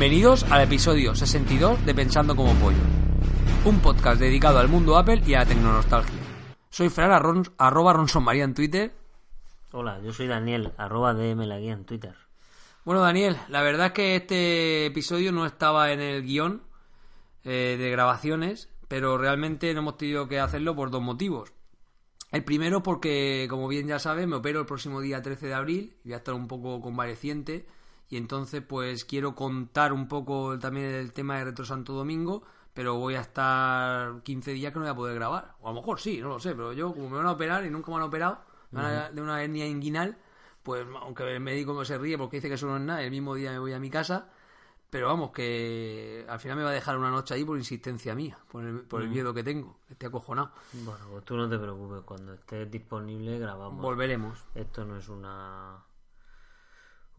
Bienvenidos al episodio 62 de Pensando como Pollo, un podcast dedicado al mundo Apple y a la tecnonostalgia. Soy Fran, arroba Ronson María en Twitter. Hola, yo soy Daniel, arroba DM la guía en Twitter. Bueno, Daniel, la verdad es que este episodio no estaba en el guion eh, de grabaciones, pero realmente no hemos tenido que hacerlo por dos motivos. El primero porque, como bien ya sabes, me opero el próximo día 13 de abril y voy a estar un poco convaleciente y entonces pues quiero contar un poco también el tema de Retro Santo Domingo, pero voy a estar 15 días que no voy a poder grabar. O a lo mejor sí, no lo sé, pero yo como me van a operar y nunca me han operado me van a- de una hernia inguinal, pues aunque el médico se ríe porque dice que eso no es nada, el mismo día me voy a mi casa, pero vamos, que al final me va a dejar una noche ahí por insistencia mía, por el, por el miedo que tengo, estoy acojonado. Bueno, pues tú no te preocupes, cuando estés disponible grabamos. Volveremos. Esto no es una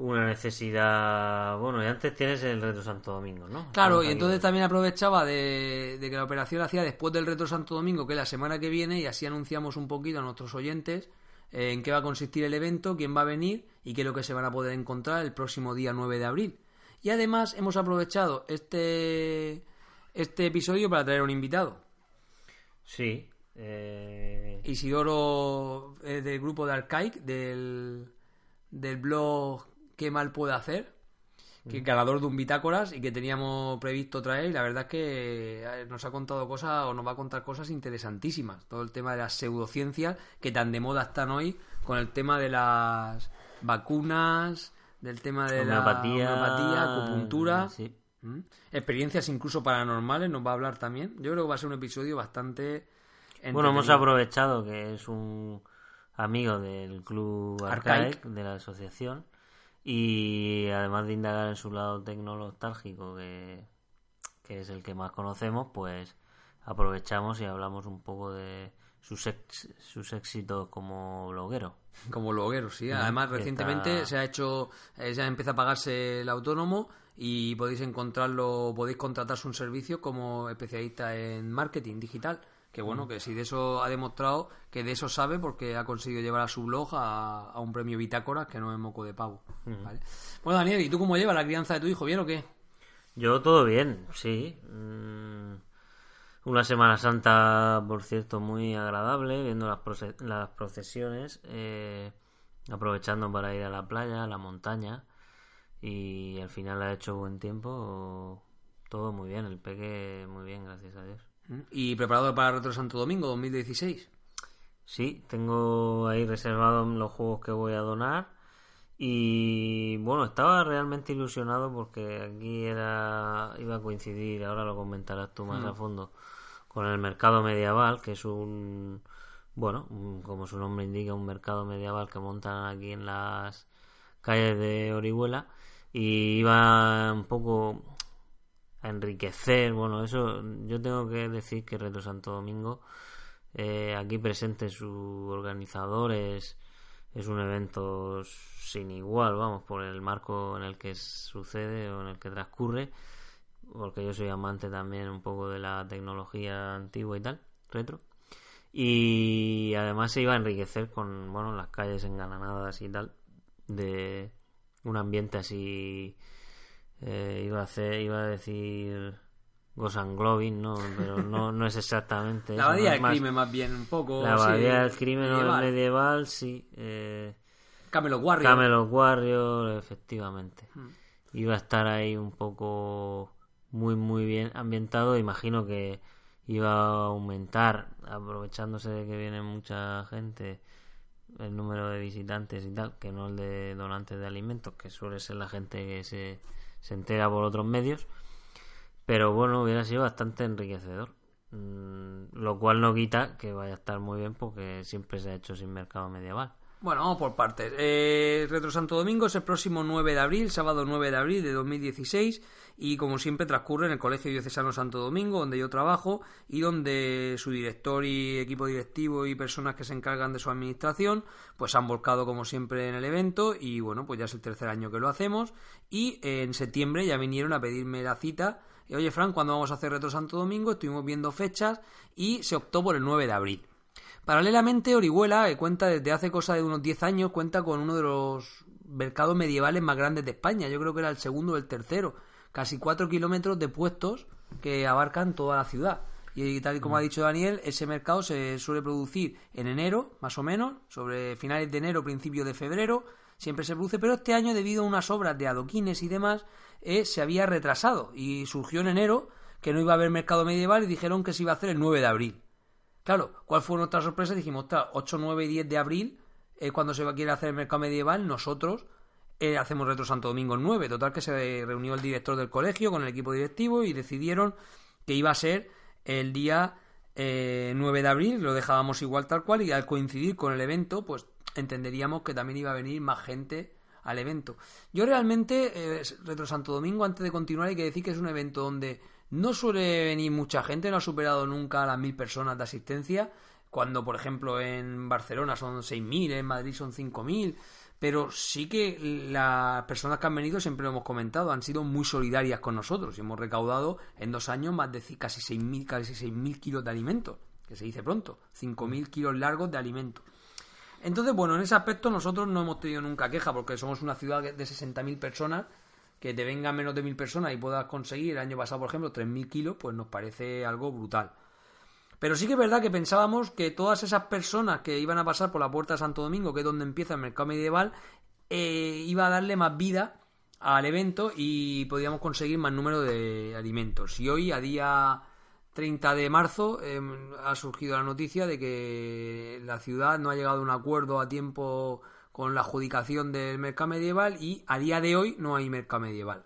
una necesidad. Bueno, y antes tienes el Reto Santo Domingo, ¿no? Claro, y entonces también aprovechaba de, de que la operación la hacía después del Retro Santo Domingo, que es la semana que viene, y así anunciamos un poquito a nuestros oyentes eh, en qué va a consistir el evento, quién va a venir y qué es lo que se van a poder encontrar el próximo día 9 de abril. Y además hemos aprovechado este, este episodio para traer un invitado. Sí. eh, Isidoro eh, del grupo de Arcaic, del, del blog ¿Qué mal puede hacer? Que ganador de un bitácoras y que teníamos previsto traer. Y la verdad es que eh, nos ha contado cosas o nos va a contar cosas interesantísimas. Todo el tema de las pseudociencias que tan de moda están hoy con el tema de las vacunas, del tema de Homeopatía, la homeopatía, acupuntura. sí. ¿Mm? Experiencias incluso paranormales nos va a hablar también. Yo creo que va a ser un episodio bastante. Bueno, hemos aprovechado que es un amigo del club Arcaic, Arcaic. de la asociación y además de indagar en su lado tecnológico que, que es el que más conocemos, pues aprovechamos y hablamos un poco de sus, ex- sus éxitos como bloguero. Como bloguero, sí. Además, que recientemente está- se ha hecho, eh, ya empieza a pagarse el autónomo y podéis encontrarlo, podéis contratarse un servicio como especialista en marketing digital. Que bueno, que si de eso ha demostrado que de eso sabe porque ha conseguido llevar a su blog a, a un premio Bitácora que no es moco de pavo. ¿vale? Bueno, Daniel, ¿y tú cómo llevas la crianza de tu hijo? ¿Bien o qué? Yo todo bien, sí. Mm, Una Semana Santa, por cierto, muy agradable, viendo las, proce- las procesiones, eh, aprovechando para ir a la playa, a la montaña, y al final ha hecho buen tiempo, todo muy bien, el peque muy bien, gracias a Dios. ¿Mm? ¿Y preparado para Retro Santo Domingo 2016? Sí, tengo ahí reservados los juegos que voy a donar. Y bueno, estaba realmente ilusionado porque aquí era iba a coincidir, ahora lo comentarás tú más a fondo, con el mercado medieval, que es un, bueno, un- como su nombre indica, un mercado medieval que montan aquí en las calles de Orihuela. Y iba un poco a enriquecer, bueno, eso yo tengo que decir que Reto Santo Domingo eh, aquí presente su organizador es, es un evento sin igual, vamos, por el marco en el que sucede o en el que transcurre, porque yo soy amante también un poco de la tecnología antigua y tal, retro. Y además se iba a enriquecer con, bueno, las calles engalanadas y tal, de un ambiente así, eh, iba a hacer, iba a decir Ghost and Globin, ¿no? Pero no, no es exactamente La abadía del crimen, más bien, un poco. la sí, abadía del crimen medieval. medieval, sí. Eh, Camelot Warrior. Camelot Warrior, efectivamente. Hmm. Iba a estar ahí un poco muy, muy bien ambientado. Imagino que iba a aumentar, aprovechándose de que viene mucha gente, el número de visitantes y tal, que no el de donantes de alimentos, que suele ser la gente que se, se entera por otros medios. Pero bueno, hubiera sido bastante enriquecedor. Mm, lo cual no quita que vaya a estar muy bien porque siempre se ha hecho sin mercado medieval. Bueno, vamos por partes. Eh, Retro Santo Domingo es el próximo 9 de abril, sábado 9 de abril de 2016, y como siempre transcurre en el Colegio Diocesano Santo Domingo, donde yo trabajo, y donde su director y equipo directivo y personas que se encargan de su administración, pues han volcado como siempre en el evento, y bueno, pues ya es el tercer año que lo hacemos, y en septiembre ya vinieron a pedirme la cita, y oye Fran, ¿cuándo vamos a hacer Retro Santo Domingo? Estuvimos viendo fechas, y se optó por el 9 de abril. Paralelamente, Orihuela, que cuenta desde hace cosa de unos 10 años, cuenta con uno de los mercados medievales más grandes de España. Yo creo que era el segundo o el tercero, casi 4 kilómetros de puestos que abarcan toda la ciudad. Y tal y como ha dicho Daniel, ese mercado se suele producir en enero, más o menos, sobre finales de enero, principios de febrero, siempre se produce, pero este año, debido a unas obras de adoquines y demás, eh, se había retrasado y surgió en enero que no iba a haber mercado medieval y dijeron que se iba a hacer el 9 de abril. Claro, ¿cuál fue nuestra sorpresa? Dijimos, 8, 9 y 10 de abril es cuando se quiere hacer el mercado medieval, nosotros eh, hacemos Retro Santo Domingo el 9. Total que se reunió el director del colegio con el equipo directivo y decidieron que iba a ser el día 9 eh, de abril, lo dejábamos igual tal cual y al coincidir con el evento, pues entenderíamos que también iba a venir más gente al evento. Yo realmente, eh, Retro Santo Domingo, antes de continuar, hay que decir que es un evento donde no suele venir mucha gente, no ha superado nunca las mil personas de asistencia, cuando por ejemplo en Barcelona son 6.000, en Madrid son 5.000 pero sí que las personas que han venido, siempre lo hemos comentado, han sido muy solidarias con nosotros y hemos recaudado en dos años más de casi 6.000 casi 6.000 kilos de alimentos, que se dice pronto, 5.000 kilos largos de alimentos. Entonces, bueno, en ese aspecto nosotros no hemos tenido nunca queja porque somos una ciudad de 60.000 personas, que te vengan menos de 1.000 personas y puedas conseguir el año pasado, por ejemplo, 3.000 kilos, pues nos parece algo brutal. Pero sí que es verdad que pensábamos que todas esas personas que iban a pasar por la puerta de Santo Domingo, que es donde empieza el mercado medieval, eh, iba a darle más vida al evento y podíamos conseguir más número de alimentos. Y hoy, a día 30 de marzo, em, ha surgido la noticia de que la ciudad no ha llegado a un acuerdo a tiempo con la adjudicación del mercado medieval y a día de hoy no hay mercado medieval.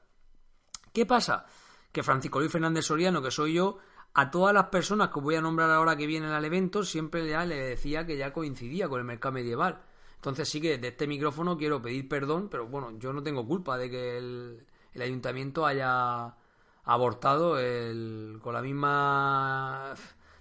¿Qué pasa? Que Francisco Luis Fernández Soriano, que soy yo, a todas las personas que voy a nombrar ahora que vienen al evento, siempre ya le decía que ya coincidía con el mercado medieval. Entonces sí que de este micrófono quiero pedir perdón, pero bueno, yo no tengo culpa de que el, ayuntamiento haya abortado el, con la misma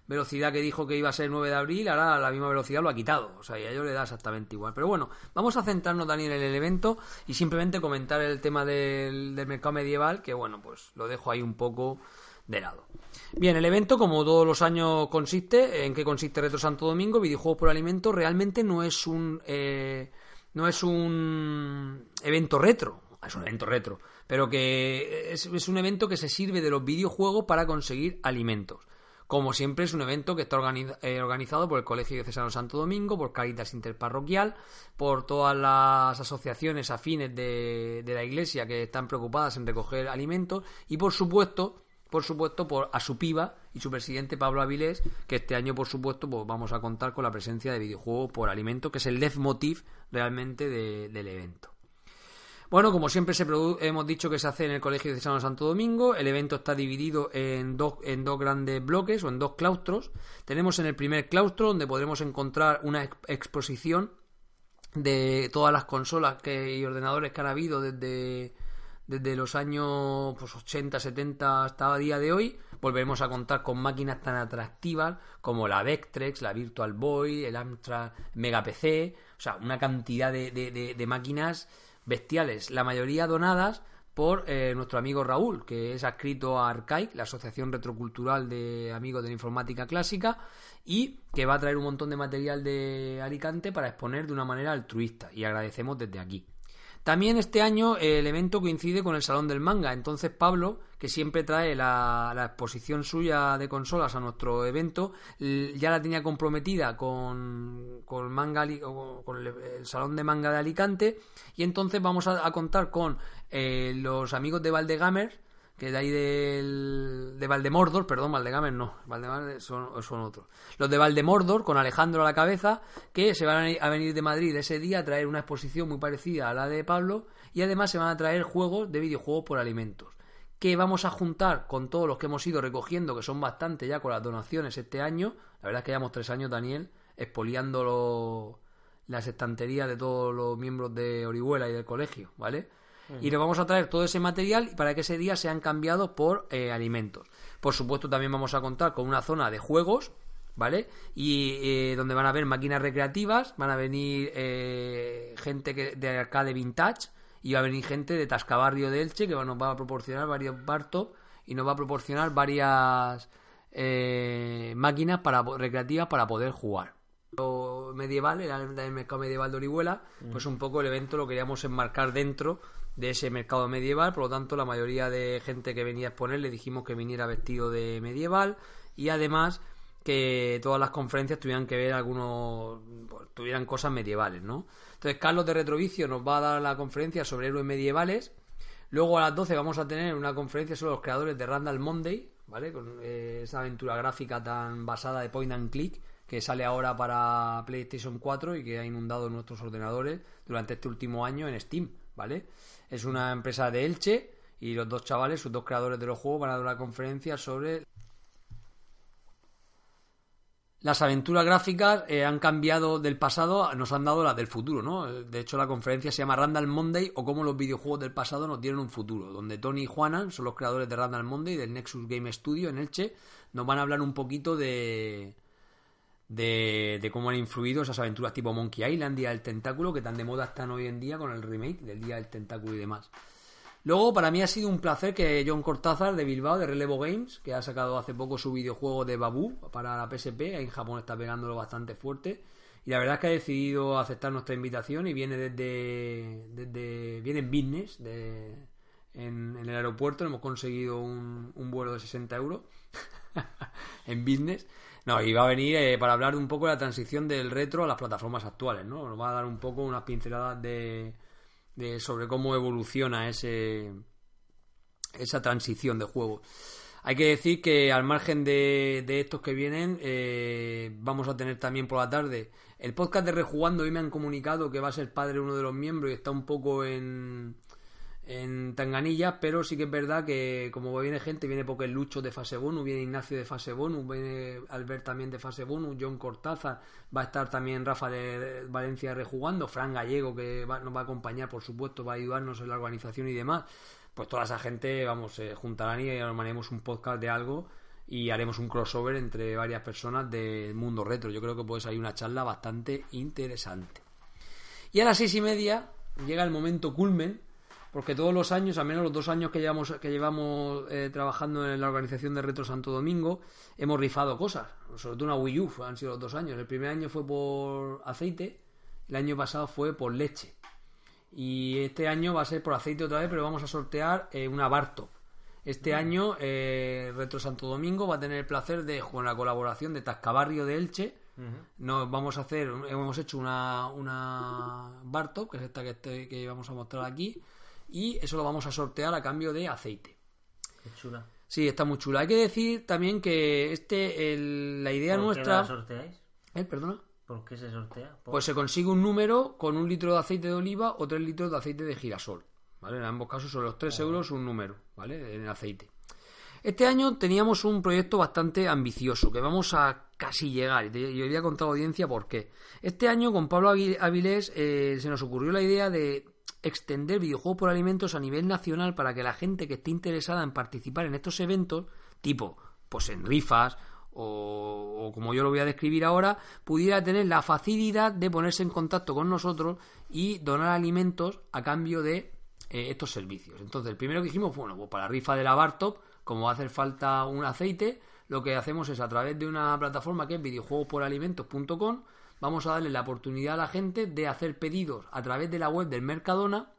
velocidad que dijo que iba a ser el 9 de abril, ahora la misma velocidad lo ha quitado. O sea, y a ellos le da exactamente igual. Pero bueno, vamos a centrarnos, Daniel, en el evento y simplemente comentar el tema del, del mercado medieval, que bueno, pues lo dejo ahí un poco de lado. Bien, el evento, como todos los años, consiste. ¿En qué consiste Retro Santo Domingo? Videojuegos por alimento. Realmente no es un. Eh, no es un evento retro. Es un evento retro. Pero que es, un evento que se sirve de los videojuegos para conseguir alimentos. Como siempre, es un evento que está eh, organizado por el Colegio de Cesano Santo Domingo, por Caritas Interparroquial, por todas las asociaciones afines de, la Iglesia que están preocupadas en recoger alimentos y, por supuesto, por supuesto, por a su piba y su presidente Pablo Avilés, que este año, por supuesto, pues vamos a contar con la presencia de videojuegos por alimento, que es el leitmotiv realmente del evento. Bueno, como siempre se hemos dicho que se hace en el Colegio de San Santo Domingo, el evento está dividido en dos, en dos grandes bloques o en dos claustros. Tenemos en el primer claustro donde podremos encontrar una exposición de todas las consolas que, y ordenadores que han habido desde desde los años pues, 80, 70 hasta el día de hoy, volveremos a contar con máquinas tan atractivas como la Vectrex, la Virtual Boy, el Amstrad Mega PC, o sea, una cantidad de, de, máquinas bestiales, la mayoría donadas por eh, nuestro amigo Raúl, que es adscrito a Arcaic, la Asociación Retrocultural de Amigos de la Informática Clásica, y que va a traer un montón de material de Alicante para exponer de una manera altruista, y agradecemos desde aquí. También este año el evento coincide con el Salón del Manga, entonces Pablo, que siempre trae la, exposición suya de consolas a nuestro evento, ya la tenía comprometida con, con, manga, con el, Salón de Manga de Alicante. Y entonces vamos a, contar con eh, los amigos de Valdegamer que de ahí del, de Valdemordor, perdón, Valdegamer no, Valdemar son, son, otros. Los de Valdemordor, con Alejandro a la cabeza, que se van a venir de Madrid ese día a traer una exposición muy parecida a la de Pablo, y además se van a traer juegos de videojuegos por alimentos. Que vamos a juntar con todos los que hemos ido recogiendo, que son bastante ya con las donaciones este año. La verdad es que llevamos tres años, Daniel, expoliando las estanterías de todos los miembros de Orihuela y del colegio, ¿vale? Y le vamos a traer todo ese material para que ese día sean cambiados por eh, alimentos. Por supuesto, también vamos a contar con una zona de juegos, ¿vale? Y eh, donde van a haber máquinas recreativas, van a venir eh, gente que, de arcade vintage y va a venir gente de Tascabarrio de Elche que nos va a proporcionar varios bartos y nos va a proporcionar varias máquinas para recreativas para poder jugar, medieval, era el mercado medieval de Orihuela, pues un poco el evento lo queríamos enmarcar dentro de ese mercado medieval, por lo tanto la mayoría de gente que venía a exponer le dijimos que viniera vestido de medieval y además que todas las conferencias tuvieran que ver algunos pues, tuvieran cosas medievales, ¿no? Entonces Carlos de Retrovicio nos va a dar la conferencia sobre héroes medievales. Luego a las 12 vamos a tener una conferencia sobre los creadores de Randall Monday, ¿vale? Con eh, esa aventura gráfica tan basada de point and click que sale ahora para PlayStation 4 y que ha inundado nuestros ordenadores durante este último año en Steam, ¿vale? Es una empresa de Elche y los dos chavales, sus dos creadores de los juegos, van a dar una conferencia sobre las aventuras gráficas eh, han cambiado del pasado, nos han dado las del futuro, ¿no? De hecho, la conferencia se llama Randall Monday o cómo los videojuegos del pasado nos dieron un futuro, donde Tony y Juanan son los creadores de Randall Monday del Nexus Game Studio en Elche, nos van a hablar un poquito de, de, cómo han influido esas aventuras tipo Monkey Island, Día del Tentáculo, que tan de moda están hoy en día con el remake del Día del Tentáculo y demás. Luego, para mí ha sido un placer que John Cortázar de Bilbao, de Relevo Games, que ha sacado hace poco su videojuego de Babu para la PSP, ahí en Japón está pegándolo bastante fuerte. Y la verdad es que ha decidido aceptar nuestra invitación y viene desde. desde viene en business, en, el aeropuerto. Hemos conseguido un, vuelo de 60 euros en business. No, y va a venir eh, para hablar un poco de la transición del retro a las plataformas actuales, ¿no? Nos va a dar un poco unas pinceladas de de, sobre cómo evoluciona ese, esa transición de juego. Hay que decir que al margen de, de estos que vienen, eh, vamos a tener también por la tarde el podcast de Rejugando. Hoy me han comunicado que va a ser padre uno de los miembros y está un poco en, en Tanganilla, pero sí que es verdad que como viene gente, viene porque Lucho de fase bonus, viene Ignacio de fase bonus, viene Albert también de fase bonus, John Cortázar, va a estar también Rafa de Valencia rejugando, Fran Gallego que nos va a acompañar, por supuesto, va a ayudarnos en la organización y demás. Pues toda esa gente, vamos, se juntarán y armaremos un podcast de algo y haremos un crossover entre varias personas del mundo retro. Yo creo que puede salir una charla bastante interesante. Y a las seis y media llega el momento culmen porque todos los años, al menos los dos años que llevamos, que llevamos eh, trabajando en la organización de Retro Santo Domingo, hemos rifado cosas, sobre todo una Wii U, han sido los dos años. El primer año fue por aceite, el año pasado fue por leche. Y este año va a ser por aceite otra vez, pero vamos a sortear eh, una Bartop. Este año eh, Retro Santo Domingo va a tener el placer de, con la colaboración de Tascabarrio de Elche, nos vamos a hacer, hemos hecho una, una Bartop, que es esta que, que vamos a mostrar aquí, y eso lo vamos a sortear a cambio de aceite. Qué chula. Sí, está muy chula. Hay que decir también que este, la idea ¿Por nuestra. Qué la sorteáis? ¿Eh? Perdona. ¿Por qué se sortea? Pues se consigue un número con un litro de aceite de oliva o tres litros de aceite de girasol. ¿Vale? En ambos casos son los tres euros un número, ¿vale? En el aceite. Este año teníamos un proyecto bastante ambicioso, que vamos a casi llegar. Y yo voy a contar a la audiencia por qué. Este año con Pablo Avilés eh, se nos ocurrió la idea de extender videojuegos por alimentos a nivel nacional para que la gente que esté interesada en participar en estos eventos, tipo, pues en rifas o, como yo lo voy a describir ahora, pudiera tener la facilidad de ponerse en contacto con nosotros y donar alimentos a cambio de eh, estos servicios. Entonces, el primero que dijimos, bueno, pues para la rifa de la Bartop, como va a hacer falta un aceite, lo que hacemos es a través de una plataforma que es videojuegosporalimentos.com vamos a darle la oportunidad a la gente de hacer pedidos a través de la web del Mercadona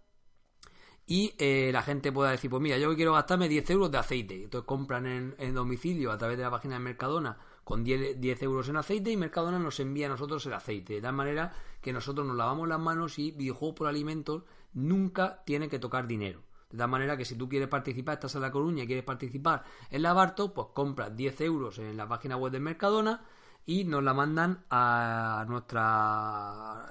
y eh, la gente pueda decir, pues mira, yo quiero gastarme 10 euros de aceite. Entonces compran en, domicilio a través de la página de Mercadona con 10, 10, euros en aceite y Mercadona nos envía a nosotros el aceite. De tal manera que nosotros nos lavamos las manos y videojuegos por alimentos nunca tiene que tocar dinero. De tal manera que si tú quieres participar, estás en La Coruña y quieres participar en la Barto, pues compras 10 euros en la página web de Mercadona y nos la mandan a nuestra,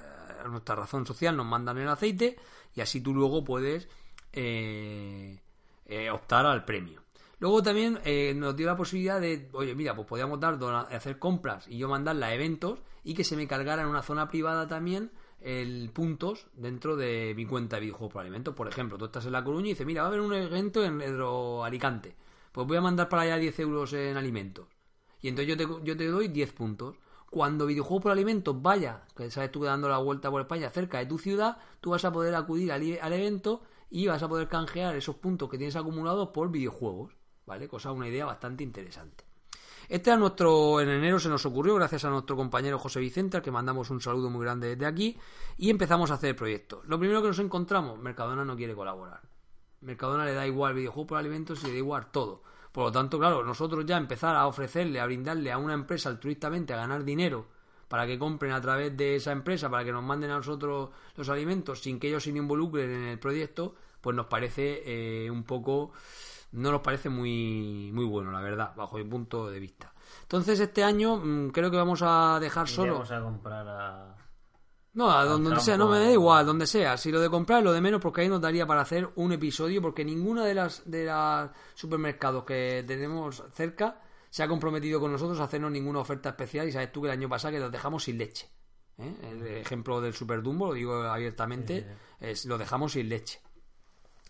nuestra razón social, nos mandan el aceite y así tú luego puedes eh, eh, optar al premio. Luego también eh, nos dio la posibilidad de, oye, mira, pues podíamos dar hacer compras y yo mandarla a eventos y que se me cargara en una zona privada también el puntos dentro de mi cuenta de videojuegos por alimentos. Por ejemplo, tú estás en La Coruña y dices, mira, va a haber un evento en Alicante. Pues voy a mandar para allá 10 euros en alimentos. Y entonces yo te, yo te doy 10 puntos. Cuando Videojuegos por Alimentos vaya, que sabes tú dando la vuelta por España cerca de tu ciudad, tú vas a poder acudir al, evento y vas a poder canjear esos puntos que tienes acumulados por videojuegos. ¿Vale? Cosa, una idea bastante interesante. Este era nuestro, en enero se nos ocurrió, gracias a nuestro compañero José Vicente, al que mandamos un saludo muy grande desde aquí, y empezamos a hacer el proyecto. Lo primero que nos encontramos, Mercadona no quiere colaborar. Mercadona le da igual videojuegos por alimentos y le da igual todo. Por lo tanto, claro, nosotros ya empezar a ofrecerle, a brindarle a una empresa altruistamente a ganar dinero para que compren a través de esa empresa, para que nos manden a nosotros los alimentos sin que ellos se involucren en el proyecto, pues nos parece eh, un poco no nos parece muy, muy bueno, la verdad, bajo mi punto de vista. Entonces, este año mm, creo que vamos a dejar solo. Vamos a comprar a. No, a donde, sea, no me da igual, donde sea. Si lo de comprar es lo de menos, porque ahí nos daría para hacer un episodio, porque ninguna de las de las supermercados que tenemos cerca se ha comprometido con nosotros a hacernos ninguna oferta especial. Y sabes tú que el año pasado que los dejamos sin leche. ¿eh? El ejemplo del Super Dumbo, lo digo abiertamente, es lo dejamos sin leche.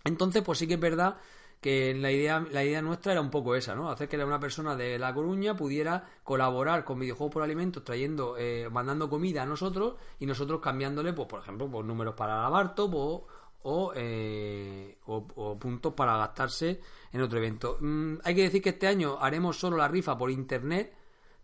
Entonces, pues sí que es verdad que la idea, la idea nuestra era un poco esa, ¿no? Hacer que una persona de La Coruña pudiera colaborar con videojuegos por alimentos, trayendo, eh, mandando comida a nosotros y nosotros cambiándole, pues, por ejemplo, pues, números para lavarto eh, o, o, puntos para gastarse en otro evento. Mm, hay que decir que este año haremos solo la rifa por internet,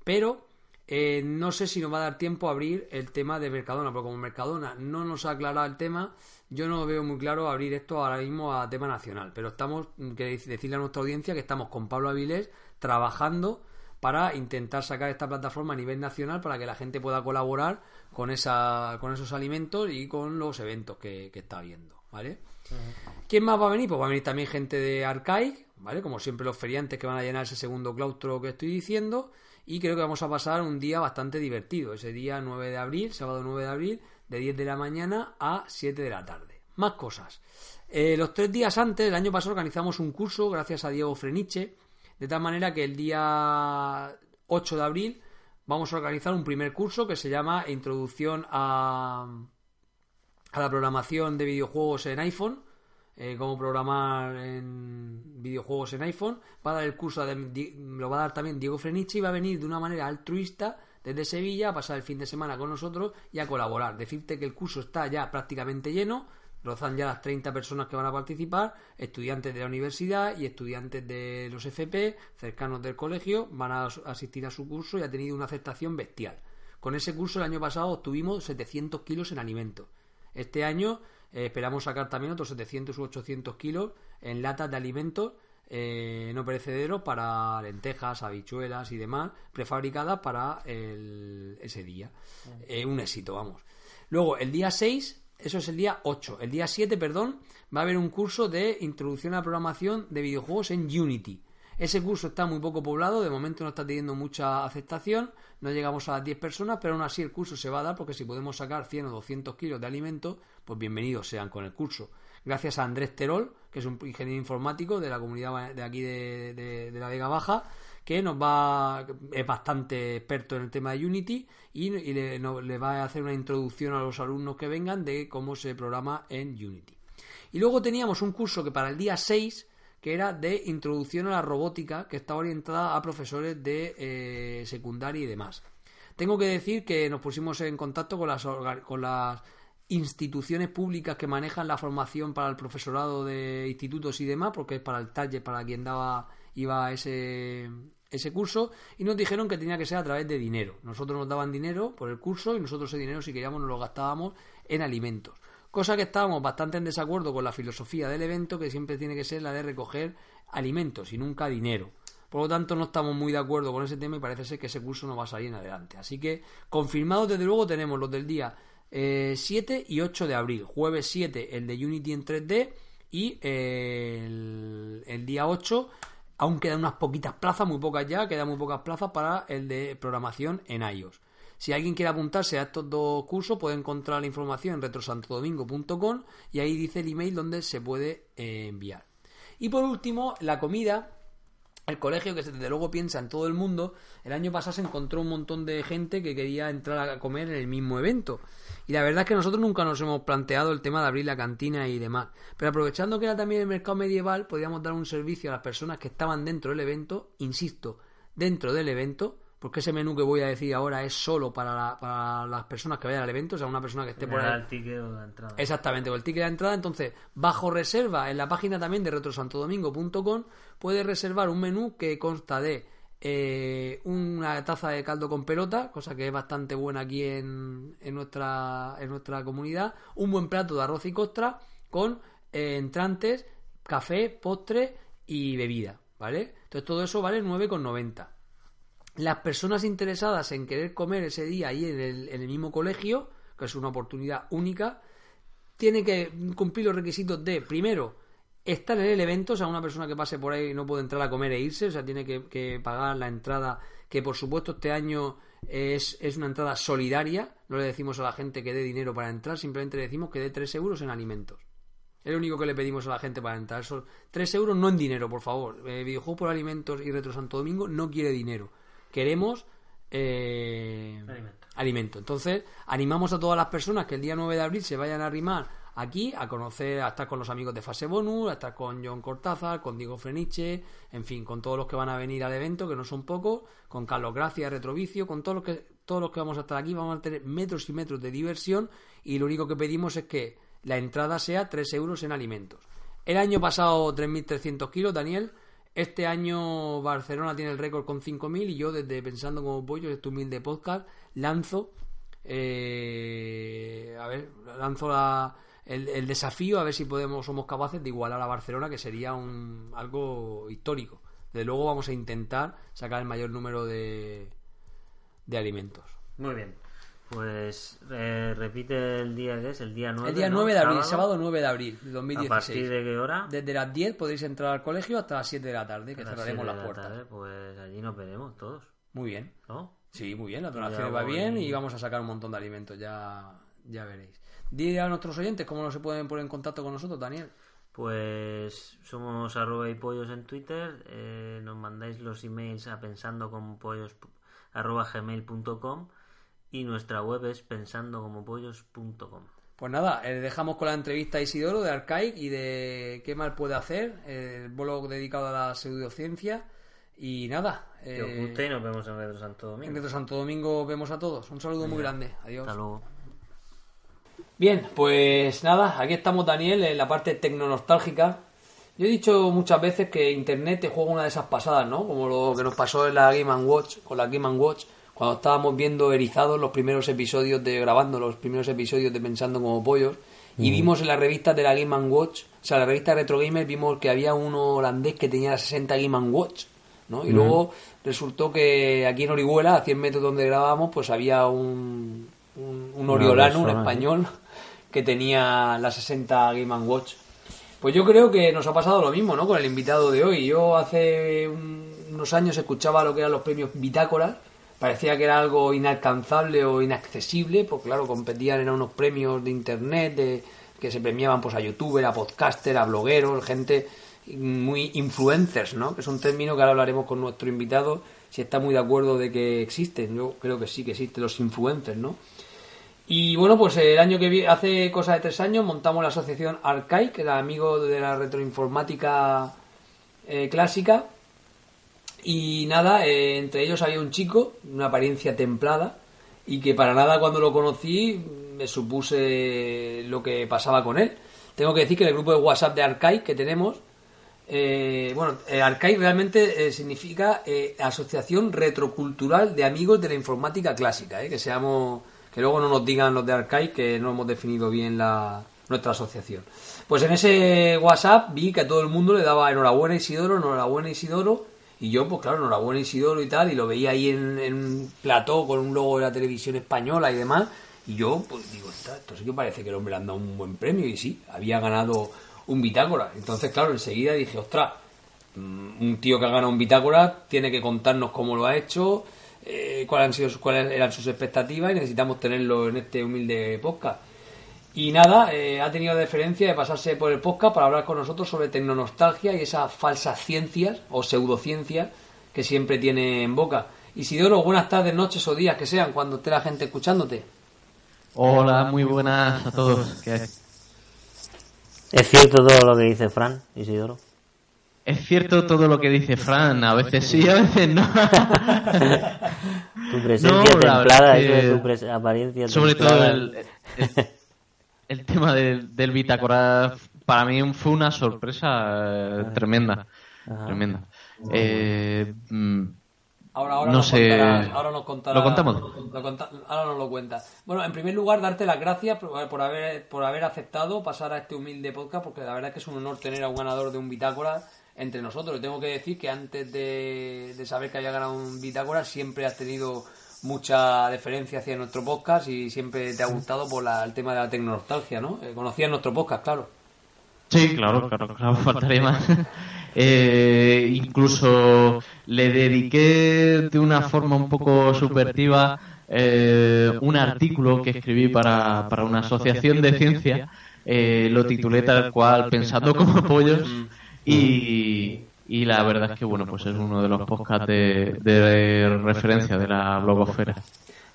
pero eh, no sé si nos va a dar tiempo a abrir el tema de Mercadona, porque como Mercadona no nos ha aclarado el tema, yo no veo muy claro abrir esto ahora mismo a tema nacional. Pero estamos, que decirle a nuestra audiencia que estamos con Pablo Avilés trabajando para intentar sacar esta plataforma a nivel nacional para que la gente pueda colaborar con esa con esos alimentos y con los eventos que, está viendo, ¿vale? ¿Quién más va a venir? Pues va a venir también gente de Arcaic, ¿vale? Como siempre los feriantes que van a llenar ese segundo claustro que estoy diciendo y creo que vamos a pasar un día bastante divertido, ese día 9 de abril, sábado 9 de abril, de 10 de la mañana a 7 de la tarde. Más cosas. Eh, los tres días antes, el año pasado, organizamos un curso gracias a Diego Freniche, de tal manera que el día 8 de abril vamos a organizar un primer curso que se llama Introducción a, a la programación de videojuegos en iPhone eh, cómo programar en videojuegos en iPhone. Va a dar el curso, de, lo va a dar también Diego Freniche y va a venir de una manera altruista desde Sevilla a pasar el fin de semana con nosotros y a colaborar. Decirte que el curso está ya prácticamente lleno, rozan ya las 30 personas que van a participar, estudiantes de la universidad y estudiantes de los FP, cercanos del colegio, van a asistir a su curso y ha tenido una aceptación bestial. Con ese curso el año pasado obtuvimos 700 kilos en alimentos. Este año eh, esperamos sacar también otros 700 u 800 kilos en latas de alimentos eh, no perecederos para lentejas, habichuelas y demás, prefabricadas para ese día. Eh, un éxito, vamos. Luego, el día 6, eso es el día 8. El día 7, perdón, va a haber un curso de introducción a la programación de videojuegos en Unity. Ese curso está muy poco poblado, de momento no está teniendo mucha aceptación, no llegamos a las 10 personas, pero aún así el curso se va a dar porque si podemos sacar 100 o 200 kilos de alimento, pues bienvenidos sean con el curso. Gracias a Andrés Terol, que es un ingeniero informático de la comunidad de aquí de, la Vega Baja, que nos va es bastante experto en el tema de Unity y, le, le, va a hacer una introducción a los alumnos que vengan de cómo se programa en Unity. Y luego teníamos un curso que para el día 6 que era de introducción a la robótica, que está orientada a profesores de eh, secundaria y demás. Tengo que decir que nos pusimos en contacto con las, con las instituciones públicas que manejan la formación para el profesorado de institutos y demás, porque es para el taller, para quien daba iba ese, ese curso, y nos dijeron que tenía que ser a través de dinero. Nosotros nos daban dinero por el curso y nosotros ese dinero, si queríamos, nos lo gastábamos en alimentos cosa que estábamos bastante en desacuerdo con la filosofía del evento, que siempre tiene que ser la de recoger alimentos y nunca dinero. Por lo tanto, no estamos muy de acuerdo con ese tema y parece ser que ese curso no va a salir en adelante. Así que, confirmados desde luego, tenemos los del día 7 eh, y 8 de abril. Jueves 7 el de Unity en 3D y eh, el, el, día 8 aún quedan unas poquitas plazas, muy pocas ya, quedan muy pocas plazas para el de programación en iOS. Si alguien quiere apuntarse a estos dos cursos, puede encontrar la información en retrosantodomingo.com y ahí dice el email donde se puede eh, enviar. Y por último, la comida. El colegio, que desde luego piensa en todo el mundo, el año pasado se encontró un montón de gente que quería entrar a comer en el mismo evento. Y la verdad es que nosotros nunca nos hemos planteado el tema de abrir la cantina y demás. Pero aprovechando que era también el mercado medieval, podíamos dar un servicio a las personas que estaban dentro del evento, insisto, dentro del evento, porque ese menú que voy a decir ahora es solo para, para las personas que vayan al evento, o sea, una persona que esté por ahí. el ticket o la entrada. Exactamente, o el ticket de entrada. Entonces, bajo reserva, en la página también de retrosantodomingo.com, puede reservar un menú que consta de eh, una taza de caldo con pelota, cosa que es bastante buena aquí en, en, nuestra, en nuestra comunidad, un buen plato de arroz y costra con eh, entrantes, café, postre y bebida, ¿vale? Entonces todo eso vale 9,90. Las personas interesadas en querer comer ese día ahí en el, en el mismo colegio, que es una oportunidad única, tiene que cumplir los requisitos de, primero, estar en el evento, o sea, una persona que pase por ahí no puede entrar a comer e irse, o sea, tiene que, pagar la entrada, que por supuesto este año es, es, una entrada solidaria, no le decimos a la gente que dé dinero para entrar, simplemente le decimos que dé 3 euros en alimentos. Es lo único que le pedimos a la gente para entrar. Son 3 euros no en dinero, por favor. Eh, videojuego por alimentos y Retro Santo Domingo no quiere dinero. Queremos eh, alimento. alimento. Entonces, animamos a todas las personas que el día 9 de abril se vayan a arrimar aquí a conocer, a estar con los amigos de Fase Bonus, a estar con John Cortázar, con Diego Freniche, en fin, con todos los que van a venir al evento, que no son pocos, con Carlos Gracia, Retrovicio, con todos los que, todos los que vamos a estar aquí, vamos a tener metros y metros de diversión y lo único que pedimos es que la entrada sea 3 euros en alimentos. El año pasado 3.300 kilos, Daniel. Este año Barcelona tiene el récord con 5.000 y yo desde Pensando como Pollo, este humilde podcast, lanzo, eh, a ver, lanzo la, el, desafío a ver si podemos somos capaces de igualar a Barcelona, que sería un, algo histórico. De luego vamos a intentar sacar el mayor número de, de alimentos. Muy bien. Pues eh, repite el día que es, el día 9. El día 9 de abril, sábado, 9 de abril de 2016. ¿A partir de qué hora? Desde las 10 podéis entrar al colegio hasta las 7 de la tarde, que cerraremos las puertas. pues allí nos veremos todos. Muy bien. ¿No? Sí, muy bien, la donación va bien y vamos a sacar un montón de alimentos, ya, ya veréis. Dile a nuestros oyentes cómo no se pueden poner en contacto con nosotros, Daniel. Pues somos arroba y pollos en Twitter, eh, nos mandáis los emails a pensando como pollos arroba gmail.com y nuestra web es pensandocomopollos.com. Pues nada, eh, dejamos con la entrevista a Isidoro de Arcaic y de qué mal puede hacer, el blog dedicado a la pseudociencia. Y nada. Que os guste y nos vemos en Retro Santo Domingo. En Retro Santo Domingo vemos a todos. Un saludo muy grande. Adiós. Hasta luego. Bien, pues nada, aquí estamos Daniel en la parte tecno-nostálgica. Yo he dicho muchas veces que Internet te juega una de esas pasadas, ¿no? Como lo que nos pasó en la Game Watch, con la Game Watch, cuando estábamos viendo erizados los primeros episodios de grabando los primeros episodios de Pensando como pollos y mm. vimos en la revista de la Game Watch, o sea, la revista Retro Gamer vimos que había uno holandés que tenía 60 Game Watch, ¿no? Y mm. luego resultó que aquí en Orihuela, a 100 metros donde grabábamos, pues había un un, Oriolano, un español que tenía la 60 Game Watch. Pues yo creo que nos ha pasado lo mismo, ¿no? Con el invitado de hoy. Yo hace unos años escuchaba lo que eran los premios Bitácoras. Parecía que era algo inalcanzable o inaccesible, porque claro, competían en unos premios de internet de, que se premiaban pues a youtuber, a podcaster, a blogueros, gente muy influencers, ¿no? Que es un término que ahora hablaremos con nuestro invitado, si está muy de acuerdo de que existen. Yo creo que sí que existen los influencers, ¿no? Y bueno, pues el año que viene, hace cosa de tres años, montamos la asociación Arcai, que era amigo de la retroinformática eh, clásica. Y nada, eh, entre ellos había un chico, una apariencia templada, y que para nada cuando lo conocí me supuse lo que pasaba con él. Tengo que decir que el grupo de WhatsApp de Arcai que tenemos, eh, bueno, Arcai realmente significa Asociación Retrocultural de Amigos de la Informática Clásica, que seamos que luego no nos digan los de Arcai que no hemos definido bien la, nuestra asociación. Pues en ese WhatsApp vi que a todo el mundo le daba enhorabuena Isidoro, enhorabuena Isidoro, y yo, pues claro, enhorabuena Isidoro y tal, y lo veía ahí en, un plató con un logo de la televisión española y demás, y yo, pues digo, esto sí que parece que el hombre le han dado un buen premio, y sí, había ganado un bitácora. Entonces, claro, enseguida dije, ostras, mm, un tío que ha ganado un bitácora tiene que contarnos cómo lo ha hecho, eh, cuáles, han sido, cuáles eran sus expectativas y necesitamos tenerlo en este humilde podcast. Y nada, eh, ha tenido la deferencia de pasarse por el podcast para hablar con nosotros sobre tecnonostalgia y esas falsas ciencias o pseudociencias que siempre tiene en boca. Isidoro, buenas tardes, noches o días que sean cuando esté la gente escuchándote. Hola, muy buenas a todos. ¿Es cierto todo lo que dice Fran, Isidoro? Es cierto todo lo que dice Fran, a veces sí, a veces no. tu presencia templada, tu apariencia Sobre todo el, el, tema del, del bitácora para mí fue una sorpresa eh, tremenda. Tremenda. Eh, mm, Ahora, ahora no nos sé. contarás- ahora nos contarás- ¿Lo contamos? lo conta- ahora nos lo cuenta. Bueno, en primer lugar, darte las gracias por, por haber, por haber aceptado pasar a este humilde podcast, porque la verdad es que es un honor tener a un ganador de un bitácora entre nosotros. Y tengo que decir que antes de, de saber que había ganado un bitácora, siempre has tenido mucha deferencia hacia nuestro podcast y siempre te ha gustado por la- el tema de la tecnonostalgia, ¿no? Eh, conocías nuestro podcast, claro. Sí, claro, claro, claro, faltaría más. Eh, incluso le dediqué de una forma un poco subvertiva eh, un artículo que escribí para, para una asociación de ciencia. Eh, lo titulé tal cual, Pensando como pollos. Y, y la verdad es que, bueno, pues es uno de los podcasts de, de referencia de la blogosfera.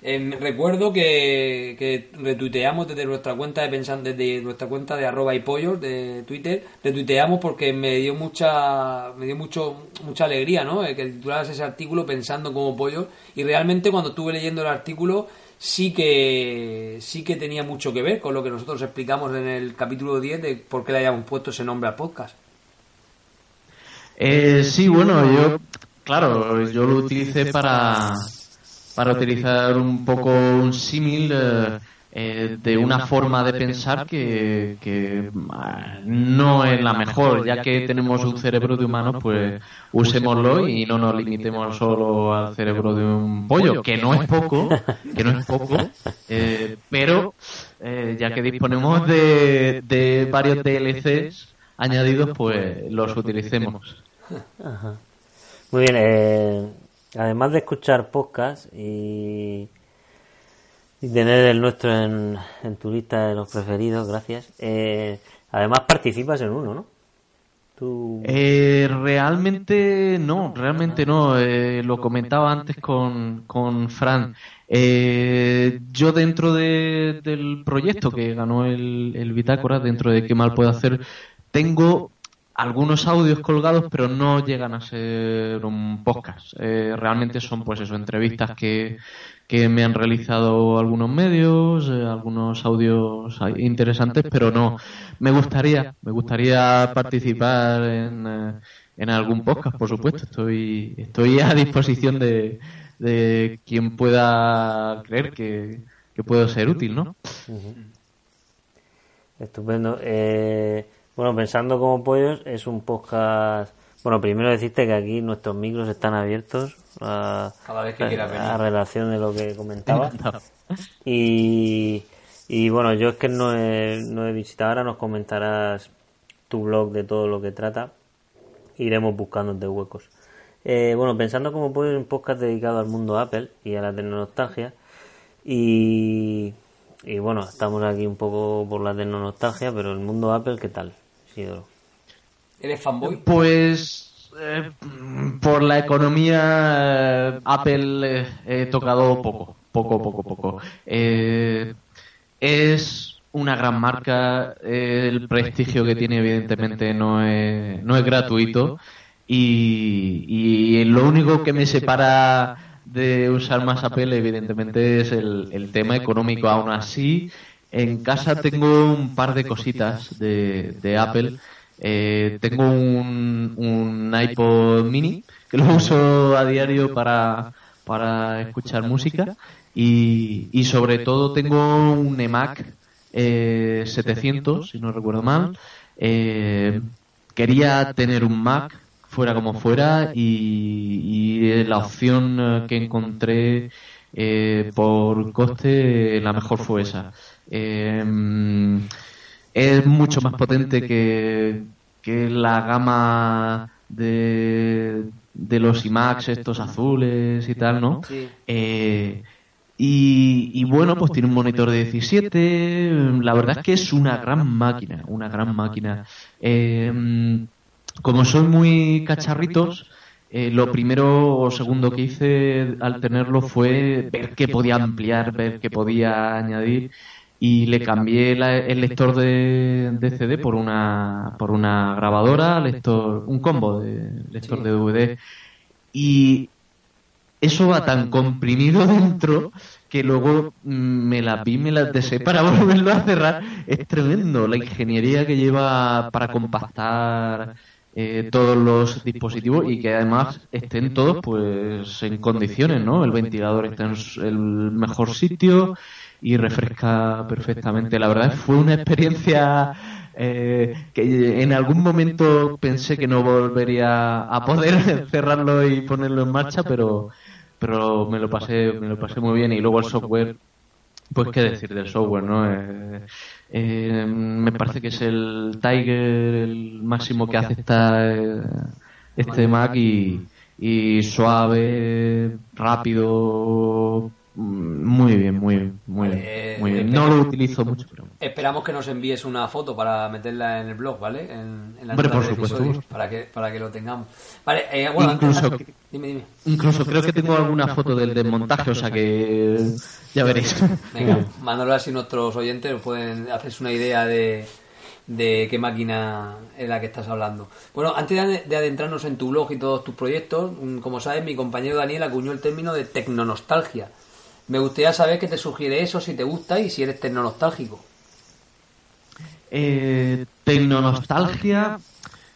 Eh, recuerdo que, que retuiteamos desde nuestra cuenta de pensan, desde nuestra cuenta de arroba y pollos de Twitter, retuiteamos porque me dio mucha, me dio mucho, mucha alegría, ¿no? Eh, que titularas ese artículo pensando como pollos y realmente cuando estuve leyendo el artículo sí que sí que tenía mucho que ver con lo que nosotros explicamos en el capítulo 10 de por qué le hayamos puesto ese nombre al podcast. Eh, sí, bueno, yo, claro, yo lo utilicé para, para utilizar un poco un símil eh, eh, de una forma de pensar que, que ah, no es la mejor, ya que tenemos un cerebro de humanos, pues usémoslo y no nos limitemos solo al cerebro de un pollo, que no es poco, que no es poco, eh, pero eh, ya que disponemos de, de varios DLCs añadidos, pues los utilicemos. Ajá. Muy bien, eh, además de escuchar podcast y, y tener el nuestro en, en tu lista de los preferidos, gracias, eh, además participas en uno, ¿no? Tú... Eh, realmente no, realmente no. Eh, lo comentaba antes con, con Fran. Eh, yo dentro de- del proyecto que ganó el, el Bitácora, dentro de qué mal puedo hacer, tengo algunos audios colgados, pero no llegan a ser un podcast. Eh, realmente son, pues eso, entrevistas que, que me han realizado algunos medios, eh, algunos audios interesantes, pero no. Me gustaría, me gustaría participar en, eh, en algún podcast, por supuesto. Estoy, estoy a disposición de, de quien pueda creer que, que puedo ser útil, ¿no? Estupendo. Eh, bueno, pensando como pollos, es un podcast. Bueno, primero decirte que aquí nuestros micros están abiertos a, Cada vez que venir. a relación de lo que comentaba. Y, y bueno, yo es que no he, no he visitado, ahora nos comentarás tu blog de todo lo que trata. Iremos buscándote huecos. Eh, bueno, pensando como pollos, es un podcast dedicado al mundo Apple y a la tecnonostalgia. Y, y bueno, estamos aquí un poco por la tecnonostalgia, pero el mundo Apple, ¿qué tal, ¿Eres fanboy? Pues eh, por la economía eh, Apple eh, he tocado poco, poco, poco, poco. Eh, es una gran marca, eh, el prestigio que tiene evidentemente no es, no es gratuito y, y lo único que me separa de usar más Apple evidentemente es el, el tema económico. Aún así, en casa tengo un par de cositas de, de Apple. Eh, tengo un, un iPod mini que lo uso a diario para, para escuchar música y, y sobre todo tengo un eMac eh, 700, si no recuerdo mal. Eh, quería tener un Mac fuera como fuera y, y la opción eh, que encontré eh, por coste la mejor fue esa. Eh, es mucho más potente que, que la gama de, de los iMacs estos azules y tal, ¿no? Sí. Eh, y, y bueno, pues tiene un monitor de 17. La verdad es que es una gran máquina, una gran máquina. Eh, como son muy cacharritos, eh, lo primero o segundo que hice al tenerlo fue ver qué podía ampliar, ver qué podía añadir y le cambié la- el lector de, de CD por una por una grabadora, lector, un combo de lector de DVD y eso va tan comprimido dentro que luego mm, me la vi, me la desé para volverlo a cerrar. Es tremendo la ingeniería que lleva para compactar eh, todos los dispositivos y que además estén todos pues en condiciones, ¿no? El ventilador está en el mejor sitio y refresca perfectamente. La verdad fue una experiencia eh, que en algún momento pensé que no volvería a poder cerrarlo y ponerlo en marcha, pero pero me lo pasé me lo pasé muy bien y luego el software pues qué decir del software, ¿no? Eh, eh, me parece que es el Tiger el máximo que acepta eh, este Mac y, y suave, rápido, muy bien, muy bien, muy bien. Eh, muy bien. No lo utilizo mucho, pero... Esperamos que nos envíes una foto para meterla en el blog, ¿vale? En, en la Hombre, por supuesto. Para que, para que lo tengamos. Vale, eh, bueno, Incluso- antes- Dime, dime. Incluso creo que tengo alguna foto del desmontaje, o sea que ya veréis. Venga, mándalo así nuestros oyentes pueden hacerse una idea de, de qué máquina es la que estás hablando. Bueno, antes de, de adentrarnos en tu blog y todos tus proyectos, mm, como sabes, mi compañero Daniel acuñó el término de tecnonostalgia. Me gustaría saber qué te sugiere eso, si te gusta y si eres tecnonostalgico. Eh, tecnonostalgia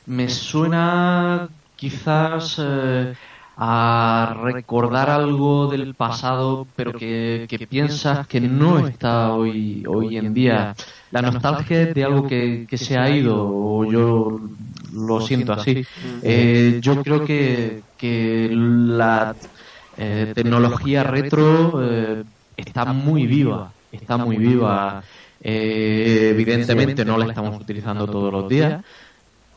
me suena quizás eh, a recordar algo del pasado, pero que, que piensas que no está hoy, hoy en día. La nostalgia es de algo que, que se ha ido, o yo lo siento así. Eh, yo creo que, que la eh, tecnología retro eh, está muy viva, está muy viva. Eh, evidentemente no la estamos utilizando todos los días,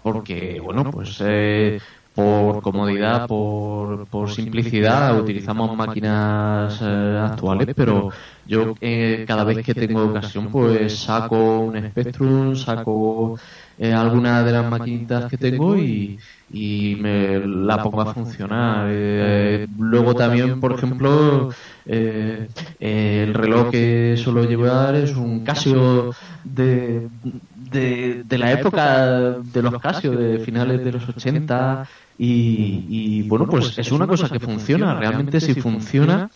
porque, bueno, pues eh, por comodidad, por, por simplicidad, utilizamos máquinas eh, actuales, pero yo eh, cada vez que tengo ocasión, pues saco un Spectrum, saco eh, alguna de las maquinitas que tengo y, y me la pongo a funcionar. Eh, luego también, por ejemplo, eh, eh, el reloj que suelo llevar es un Casio de, de, de la época de los Casio, de finales de los 80 y, y, bueno, pues es una cosa que funciona. Realmente si funciona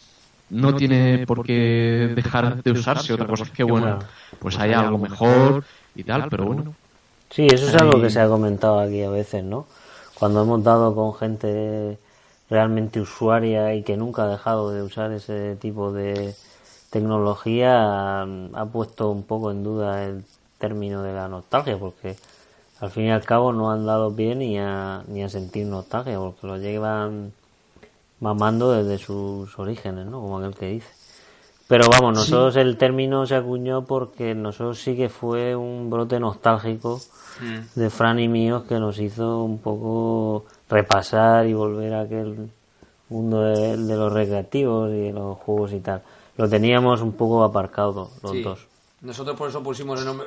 no tiene por qué dejar de usarse. Otra cosa es que, bueno, pues hay algo mejor y tal, pero bueno. Sí, eso es algo que se ha comentado aquí a veces, ¿no? Cuando hemos dado con gente realmente usuaria y que nunca ha dejado de usar ese tipo de tecnología, mm, ha puesto un poco en duda el término de la nostalgia, porque al fin y al cabo no han dado pie ni a, ni a sentir nostalgia, porque lo llevan mamando desde sus orígenes, ¿no? Como aquel que dice. Pero vamos, nosotros el término se acuñó porque nosotros sí que fue un brote nostálgico de Fran y míos que nos hizo un poco repasar y volver a aquel mundo de, de los recreativos y de los juegos y tal. Lo teníamos un poco aparcado los Sí. dos. Nosotros por eso pusimos el nombre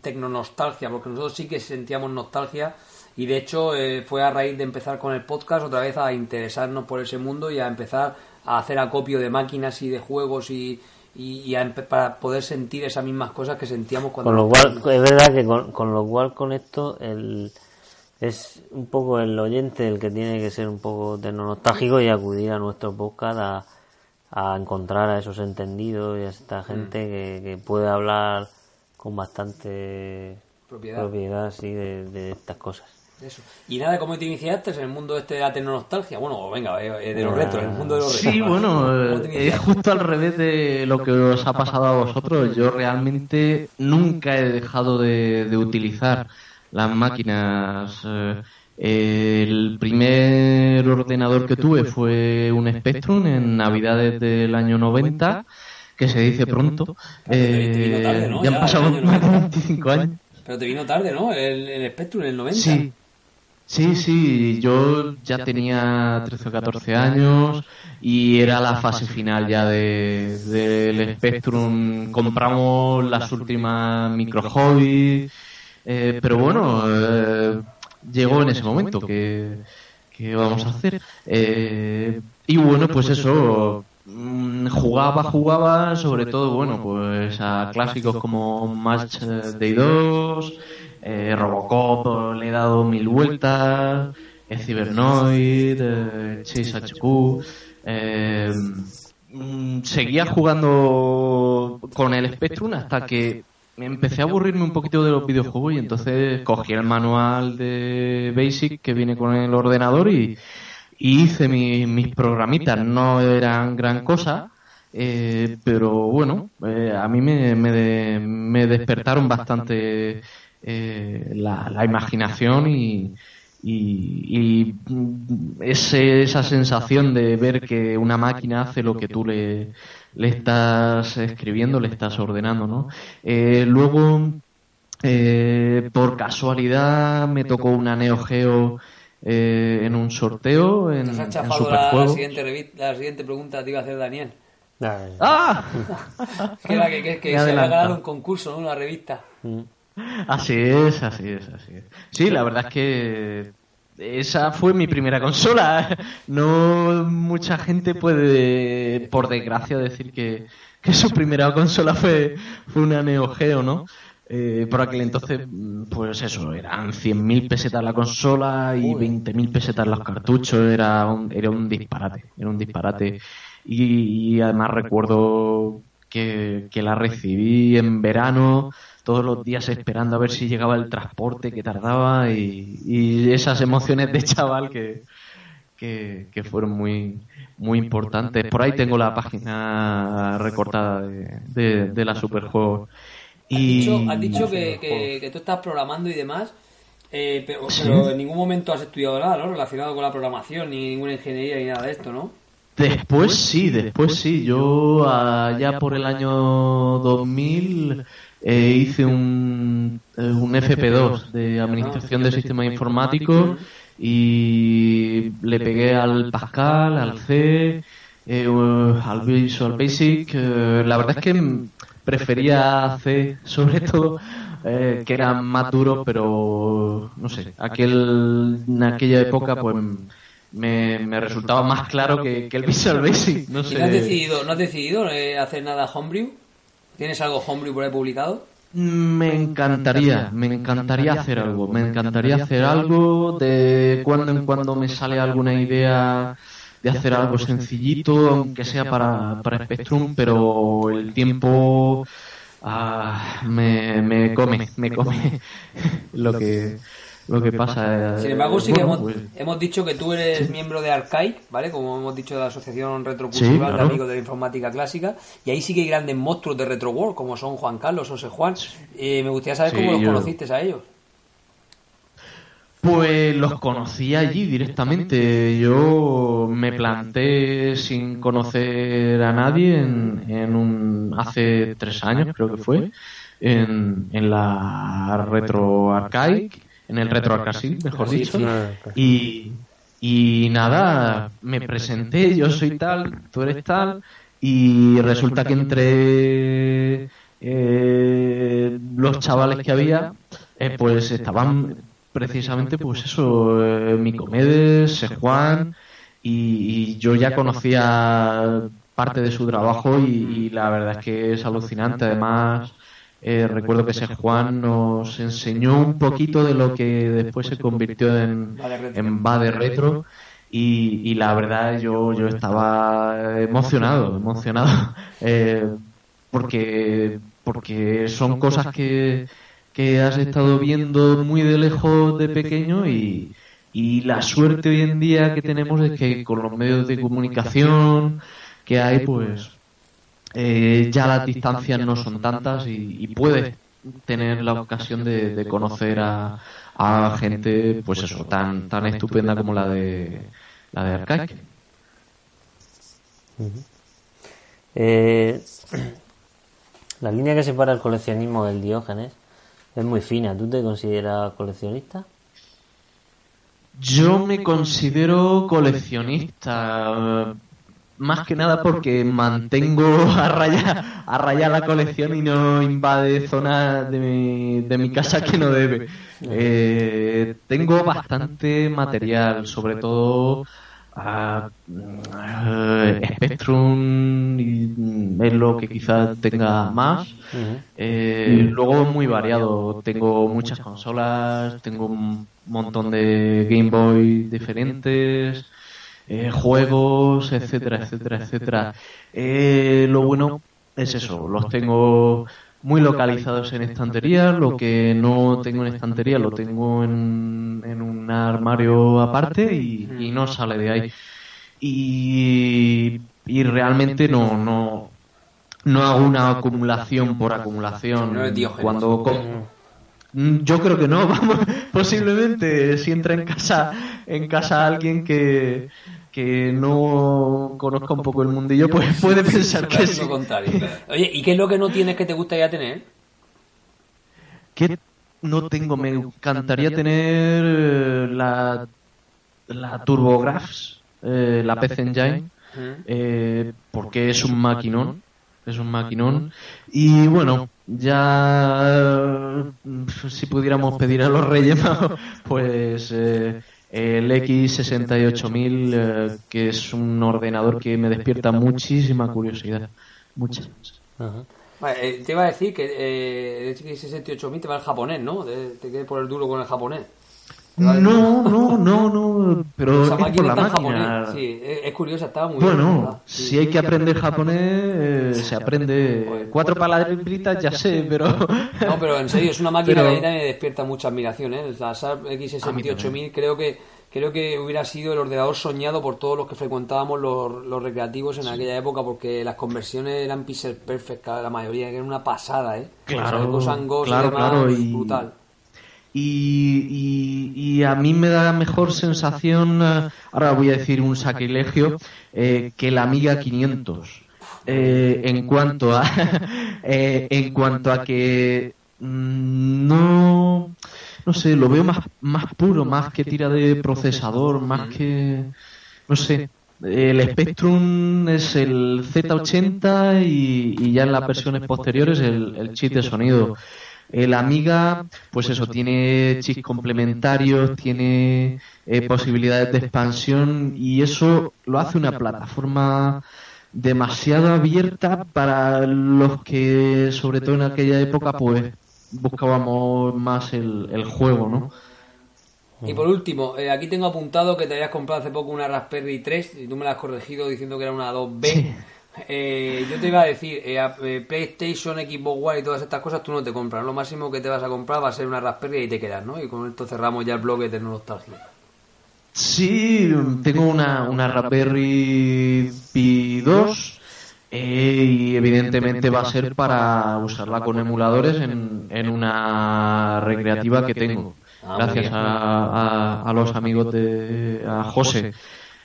tecnonostalgia, porque nosotros sí que sentíamos nostalgia y de hecho eh, fue a raíz de empezar con el podcast otra vez a interesarnos por ese mundo y a empezar a hacer acopio de máquinas y de juegos y, y, y a para poder sentir esas mismas cosas que sentíamos cuando Con lo cual, es verdad que con, con lo cual con esto el, es un poco el oyente el que tiene que ser un poco tecnonostalgico y acudir a nuestro podcast a, a encontrar a esos entendidos y a esta Mm. gente que, que puede hablar con bastante Propiedad. propiedad sí, de, de estas cosas. Eso. Y nada, ¿cómo te iniciaste en el mundo este de la tecnonostalgia? Bueno, venga, eh, eh, de los Ah. retros, en el mundo de los retros. Sí, bueno, ¿Cómo te eh, es justo al revés de lo que os ha pasado a vosotros. Yo realmente nunca he dejado de, de utilizar las máquinas. eh, el primer ordenador que tuve fue un Spectrum en Navidades del año 90, que se dice pronto. tarde, Eh, ¿no? ya han pasado más de 90. 25 años. Pero te vino tarde, ¿no? El, el Spectrum en el 90. Sí, sí, sí, yo ya tenía 13 o 14 años y era la fase final ya de, del Spectrum. Compramos las últimas micro hobbies, eh, pero bueno, eh, llegó en ese momento que, que vamos a hacer. Eh, y bueno, pues eso, mm, jugaba, jugaba, sobre todo, bueno, pues a clásicos como Match eh, Day 2, eh, Robocop, le he dado mil vueltas, el Cybernoid, eh, Chase HQ, eh, mm, seguía jugando con el Spectrum hasta que empecé a aburrirme un poquito de los videojuegos y entonces cogí el manual de Basic que viene con el ordenador y, hice mis programitas. No eran gran cosa, eh, pero bueno, eh, a mí me, me, despertaron bastante eh, la, imaginación y, y, esa sensación de ver que una máquina hace lo que tú le, le estás escribiendo, le estás ordenando, ¿no? luego, por casualidad, me tocó una Neo Geo en un sorteo en, en La, siguiente la siguiente pregunta te iba a hacer Daniel. ¡Ah! que, se había ganado un concurso, Una revista. Mm. Así es, así es, así es. Sí, la verdad es que esa fue mi primera consola. No mucha gente puede, por desgracia, decir que, su primera consola fue, fue una Neo Geo, ¿no? Eh, por aquel entonces, pues eso, eran 100.000 pesetas la consola y 20.000 pesetas los cartuchos, era un, era un disparate, era un disparate. Y, además recuerdo que, la recibí en verano, todos los días esperando a ver si llegaba el transporte que tardaba y, esas emociones de chaval que, que, fueron muy, muy importantes. Por ahí tengo la página recortada de, de, la Superjuegos. Y... Has dicho, que, que, tú estás programando y demás, eh, pero, pero, en ningún momento has estudiado nada ¿no? relacionado con la programación, ni ninguna ingeniería ni nada de esto, ¿no? Después sí, después sí. Yo allá por el año 2000 eh, hice un, eh, un FP2 de Administración de Sistemas Informáticos y le pegué al Pascal, al C, eh, al Visual Basic. la verdad es que prefería C sobre todo. que era más duro, pero no sé, aquel, en aquella época pues me, resultaba más claro que, el Visual Basic. No, sé. has decidido, ¿no has decidido eh, hacer nada homebrew? ¿Tienes algo homebrew por ahí publicado? Me encantaría, me encantaría hacer algo, me encantaría hacer algo, de cuando en cuando me sale alguna idea de hacer algo sencillito, aunque sea para, para Spectrum, pero el tiempo ah, me, me come, me come lo que lo que pasa. Sin embargo, sí que hemos, pues- hemos, dicho que tú eres miembro de Arcaic, ¿vale? Como hemos dicho de la Asociación Retropulsiva de Amigos de la Informática Clásica, y ahí sí que hay grandes monstruos de Retro World, como son Juan Carlos o José Juan. Eh, me gustaría saber cómo los conociste a ellos. Pues los conocí allí directamente. Yo me planté sin conocer a nadie en, en un hace tres años, creo que fue, en, en la Retro Arcaic en el Retro Arcade, mejor dicho. Y, y nada, me presenté, yo soy tal, tú eres tal, y resulta que entre eh, los chavales que había, eh, pues estaban precisamente, pues eso, eh, Micomedes, Juan, y, yo ya conocía parte de su trabajo y la verdad es que es alucinante. Además, eh, recuerdo que ese Juan nos enseñó un poquito de lo que después se convirtió en, en Bade Retro. y, la verdad yo, yo estaba emocionado, emocionado. Eh, porque, porque son cosas que, que has estado viendo muy de lejos de pequeño y, y la suerte hoy en día que tenemos es que con los medios de comunicación que hay pues eh, ya las distancias no son tantas y, puedes tener la ocasión de, conocer a, gente, pues eso, tan tan estupenda como la de la de Arcade. Eh, la línea que separa el coleccionismo del Diógenes es muy fina. ¿Tú te consideras coleccionista? Yo me considero coleccionista más que nada porque mantengo a raya, a raya la colección y no invade zonas de mi, de mi casa que no debe. Eh, tengo bastante material, sobre todo a, Spectrum es lo que quizás tenga más. Eh, luego muy variado. Tengo muchas consolas, tengo un montón de Game Boy diferentes. Eh, juegos, etcétera, etcétera, etcétera. Eh, lo bueno es eso, los tengo muy localizados en estantería. Lo que no tengo en estantería lo tengo en, en un armario aparte y, y no sale de ahí. Y, y realmente no, no, no hago una acumulación por acumulación. No Diógenes. Cuando yo creo que no, vamos, posiblemente si entra en casa en casa alguien que que no conozca un poco el mundillo, pues puede pensar que sí. Oye, ¿y qué es lo que no tienes que te gustaría tener? que no tengo, me encantaría tener eh, la la TurboGrafx, eh, la PC Engine, eh, porque es un maquinón, es un maquinón. Y bueno, ya eh, si pudiéramos pedir a los Reyes Magos, pues eh, el X68000, eh, que es un ordenador que me despierta muchísima curiosidad. Mucha. Vale, eh, te iba a decir que eh, el X68000 te va el japonés, ¿no? Te, te quedes por el duro con el japonés. No, no, no, no, pero Esa es por máquina la está en máquina. japonés. Sí, es, curiosa, estaba muy bien. Bueno. Sí. si hay que aprender japonés, se aprende. Cuatro palabritas ya sé, pero. No, pero en serio, es una máquina Pero- que a mí también me despierta mucha admiración, ¿eh? La Sharp A mí X68000 creo que creo que hubiera sido el ordenador soñado por todos los que frecuentábamos los, los recreativos en aquella época porque las conversiones eran pixel perfect, la mayoría, que era una pasada, ¿eh? Claro, O sea, claro, demás, claro, y- brutal. Y, y, a mí me da mejor sensación, eh, ahora voy a decir un sacrilegio, eh, que la Amiga 500. Eh, en cuanto a eh, en cuanto a que mm, no no sé lo veo más más puro más que tira de procesador más que no sé el Spectrum es el Z80 y, y ya en las versiones posteriores el, el chip de sonido el Amiga, pues eso, tiene chips complementarios, tiene eh, posibilidades de expansión y eso lo hace una plataforma demasiado abierta para los que, sobre todo en aquella época, pues buscábamos más el, el juego, ¿no? Y por último, eh, aquí tengo apuntado que te habías comprado hace poco una Raspberry 3 y tú me la has corregido diciendo que era una 2B. Eh, yo te iba a decir, eh, eh, PlayStation, Xbox One y todas estas cosas tú no te compras. Lo máximo que te vas a comprar va a ser una Raspberry y te quedas, ¿no? Y con esto cerramos ya el bloque de nostalgia. Sí, tengo una, una Raspberry Pi 2 eh, y evidentemente va a ser para usarla con emuladores en, en una recreativa que tengo. Ah, Gracias a, a- a los amigos de a José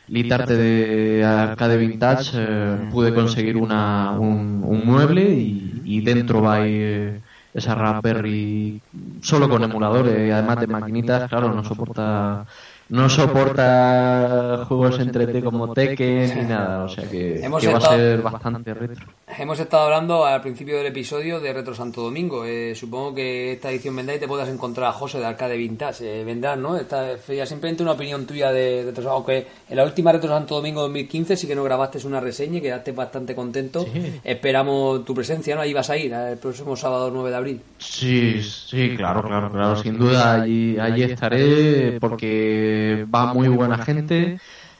Litarte de Arcade Vintage eh, pude conseguir una, un, un mueble y, y dentro va a ir esa Raspberry solo con emuladores y además de maquinitas, claro, no soporta no soporta juegos en 3D como Tekken ni nada, o sea que, va a ser bastante retro. Hemos estado hablando al principio del episodio de Retro Santo Domingo. Eh, supongo que esta edición vendrá y te puedas encontrar a José de Arcade Vintage. Eh, vendrás, ¿no? Esta feria simplemente una opinión tuya de Retro Santo Aunque en la última Retro Santo Domingo 2015 sí que nos grabaste una reseña y quedaste bastante contento. Esperamos tu presencia, ¿no? Ahí vas a ir eh, el próximo sábado 9 de abril. Sí, sí, claro, claro, claro, sin duda allí, allí estaré porque va muy buena gente,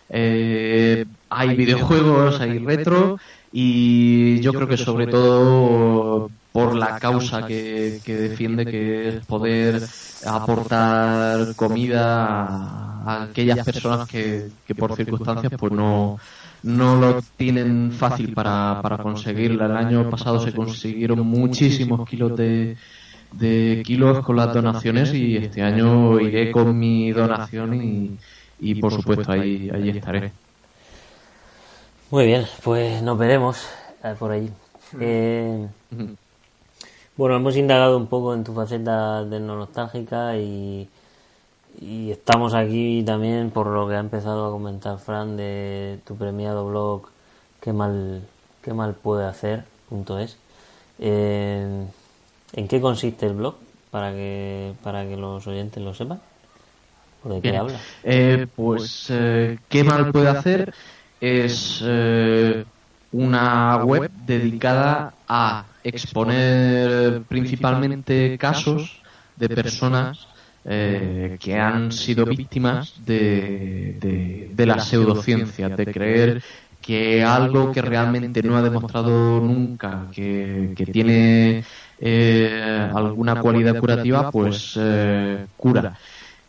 eh, hay videojuegos, hay retro y yo creo que sobre todo por la causa que, que defiende que es poder aportar comida a, a aquellas personas que, que por circunstancias pues no no lo tienen fácil para, para conseguirla. El año pasado se consiguieron muchísimos kilos de, de kilos con las donaciones y este año iré con mi donación y, y por supuesto ahí, ahí estaré. Muy bien, pues nos veremos eh, por allí. Eh, bueno, hemos indagado un poco en tu faceta de no nostálgica y, y estamos aquí también por lo que ha empezado a comentar Fran de tu premiado blog qué mal qué mal puede hacer punto es. Eh, ¿En qué consiste el blog para que para que los oyentes lo sepan? ¿O de qué habla? Eh, pues, ¿qué mal puede hacer? Es eh, una web dedicada a exponer principalmente casos de personas eh, que han sido víctimas de, de, las pseudociencias, de creer que algo que realmente no ha demostrado nunca que, tiene eh, alguna cualidad curativa, pues eh, cura.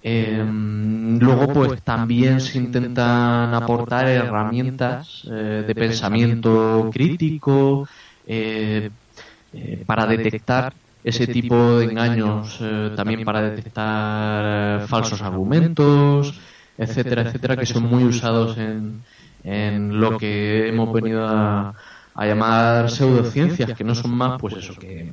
Luego, pues también se intentan aportar herramientas de pensamiento crítico para detectar ese tipo de engaños, también para detectar falsos argumentos, etcétera, etcétera, que son muy usados en, en lo que hemos venido a, llamar pseudociencias, que no son más, pues eso, que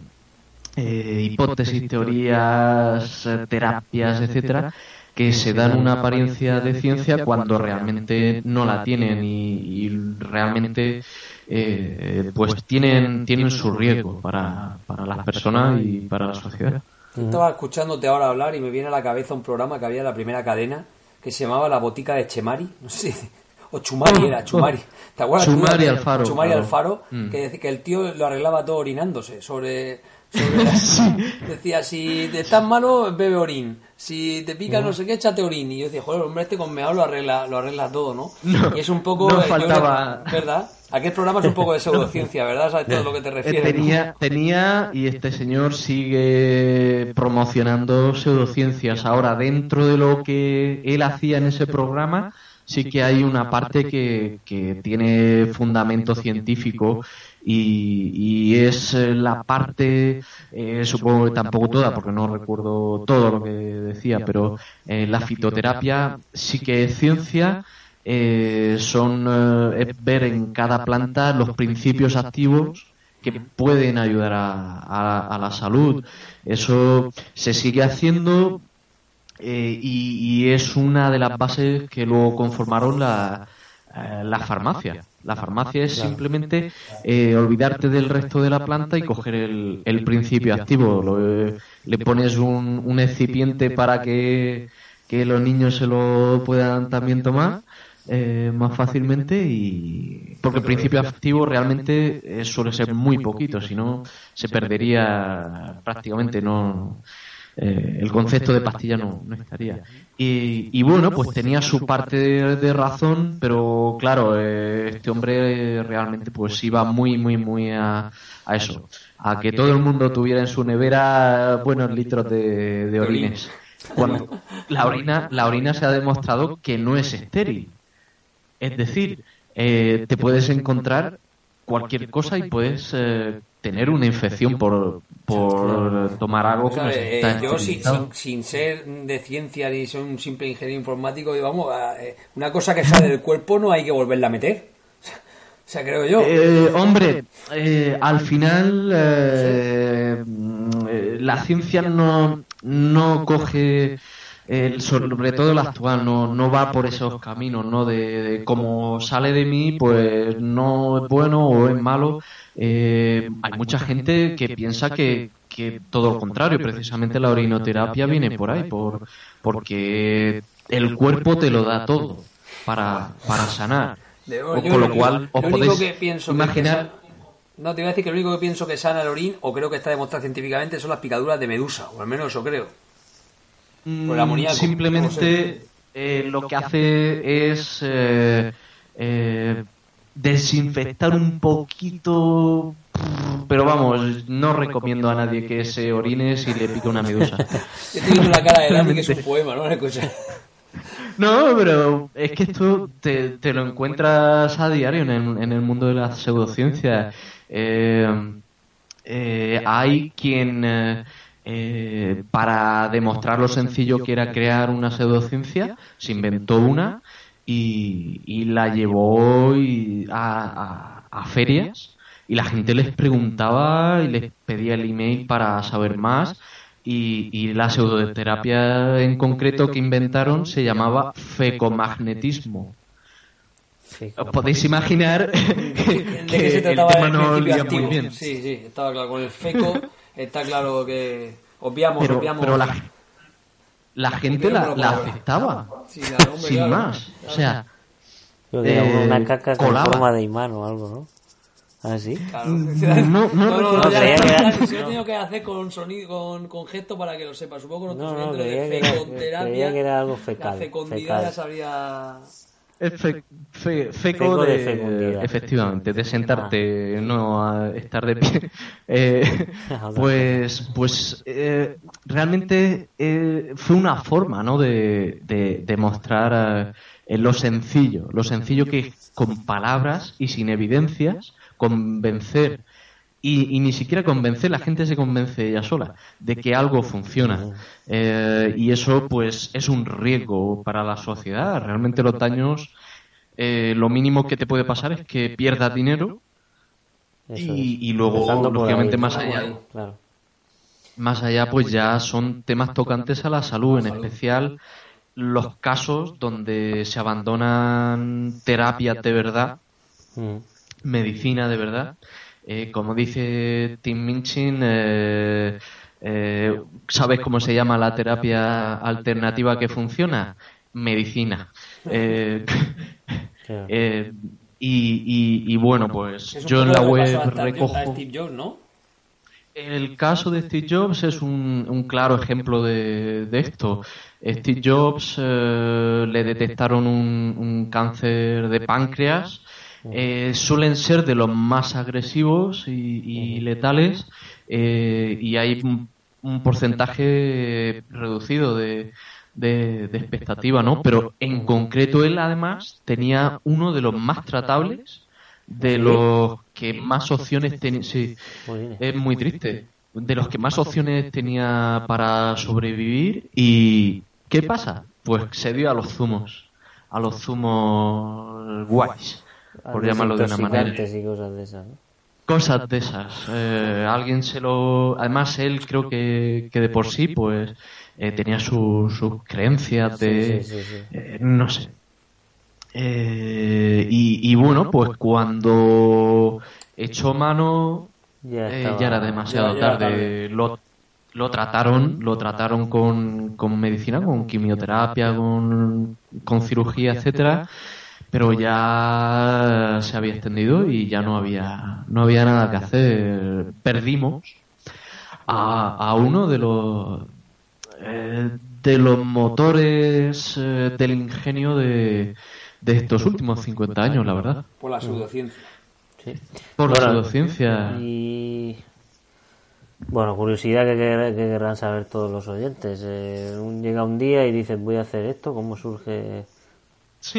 eh, hipótesis, teorías, eh, terapias, etcétera, que se dan una apariencia de ciencia cuando realmente no la tienen y, realmente eh, pues tienen tienen su riesgo para, para las personas y para la sociedad. Estaba escuchándote ahora hablar y me viene a la cabeza un programa que había en la primera cadena que se llamaba La Botica de Chemari, no sé, o Chumari era, Chumari. ¿Te acuerdas? Chumari Alfaro. Chumari Alfaro, mm. que, que el tío lo arreglaba todo orinándose sobre... Decía, si te estás malo, bebe orín. Si te pica no sé qué, échate orín. Y yo decía, joder, hombre, este con meado lo arregla, lo arregla todo, ¿no? y es un poco... No faltaba... ¿Verdad? Aquel programa es un poco de pseudociencia, ¿verdad? ¿Sabes todo lo que te refieres? Tenía, tenía, y este señor sigue promocionando pseudociencias. Ahora, dentro de lo que él hacía en ese programa, sí que hay una parte que, que tiene fundamento científico y, es eh, la parte, eh, supongo que tampoco toda, porque no recuerdo todo lo que decía, pero eh, la fitoterapia sí que es ciencia eh, son eh, ver en cada planta los principios activos que pueden ayudar a, la salud. Eso se sigue haciendo eh, y, es una de las bases que luego conformaron la, la farmacia. La farmacia es simplemente olvidarte del resto de la planta y coger el, el principio activo. le pones un, un excipiente para que, que los niños se lo puedan también tomar eh, más fácilmente y porque el principio activo realmente eh, suele ser muy poquito, si no se perdería prácticamente no eh, el concepto de pastilla no, no estaría. Y, bueno, pues tenía su parte de, razón, pero claro, este hombre realmente pues iba muy, muy, muy a, a, eso, a que todo el mundo tuviera en su nevera buenos litros de, de orines. Cuando la orina, la orina se ha demostrado que no es estéril. es decir, eh, te puedes encontrar cualquier cosa y puedes eh, tener una infección por, por tomar algo que eh, Yo, sin, ser de ciencia ni ser un simple ingeniero informático, vamos, una cosa que sale del cuerpo no hay que volverla a meter. O sea, creo yo. hombre, al final la ciencia no, no coge sobre todo el actual, no, no va por esos caminos, ¿no? De, como sale de mí, pues no es bueno o es malo. Eh, hay mucha gente que piensa que, que todo lo contrario, precisamente la orinoterapia viene por ahí, por, porque el cuerpo te lo da todo para, para sanar. con lo cual, os podéis imaginar. no, te iba a decir que lo único que pienso que sana el orín, o creo que está demostrado científicamente, son las picaduras de medusa, o al menos eso creo. Mm, simplemente eh, lo que hace es eh, eh, desinfectar un poquito pero vamos, no recomiendo a nadie que se orine si le pique una medusa. La cara de Dani que es un poema, ¿no? No, pero es que esto te, te lo encuentras a diario en el, en el mundo de la pseudociencia. hay quien eh, para demostrar lo sencillo que era crear una pseudociencia, se inventó una y, la llevó a, ferias y la gente les preguntaba y les pedía el email para saber más y, la pseudoterapia en concreto que inventaron se llamaba fecomagnetismo. Os podéis imaginar que, el tema no muy bien. Sí, sí, estaba claro. Con el feco está claro que obviamos, pero, obviamos pero la, la gente la, la aceptaba sin más o sea eh, una caca con forma de imán o algo ¿no? ¿Ah, sí? Claro. Mm, no, no, no, no, no si lo tengo que hacer con sonido, con, con gesto para que lo sepa. Supongo que no, no, de feconterapia. Que era algo fecal. La fecundidad fecal. ya sabría Fe, feco, de, efectivamente, de sentarte, no a estar de pie. Eh, pues, pues eh, realmente eh, fue una forma, ¿no? De, de, mostrar lo sencillo, lo sencillo que con palabras y sin evidencias convencer y, ni siquiera convencer, la gente se convence ella sola de que algo funciona. y eso, pues, es un riesgo para la sociedad. Realmente los daños eh, lo mínimo que te puede pasar es que pierdas dinero y, luego, lógicamente, más allá. Más allá, pues ya son temas tocantes a la salud, en especial los casos donde se abandonan terapias de verdad, mm. medicina de verdad. Eh, como dice Tim Minchin, eh, ¿sabes cómo se llama la terapia alternativa que funciona? Medicina. Eh, y, bueno, pues yo en la web recojo... El caso de Steve Jobs es un, claro ejemplo de, esto. Steve Jobs eh, le detectaron un, cáncer de páncreas. Eh, suelen ser de los más agresivos y, letales y hay un porcentaje reducido de, de, expectativa, ¿no? Pero en concreto él además tenía uno de los más tratables, de los que más opciones tenía. Sí, es muy triste. De los que más opciones tenía para sobrevivir. ¿Y qué pasa? Pues se dio a los zumos. A los zumos guays, por llamarlo de una manera. Y cosas de esas, Cosas de esas. Eh, alguien se lo. Además, él creo que, que de por sí, pues eh, tenía sus creencias de... Eh, no sé. Eh, y, bueno, pues cuando echó mano ya, era demasiado tarde. Lo, lo, trataron, lo trataron con, con medicina, con quimioterapia, con, con cirugía, etcétera pero ya se había extendido y ya no había no había nada que hacer perdimos a, a uno de los eh, de los motores eh, del ingenio de, de estos últimos 50 años, la verdad. Por la pseudociencia. Por la pseudociencia. Y. Bueno, curiosidad que, querrán saber todos los oyentes. Eh, llega un día y dices, voy a hacer esto, ¿cómo surge?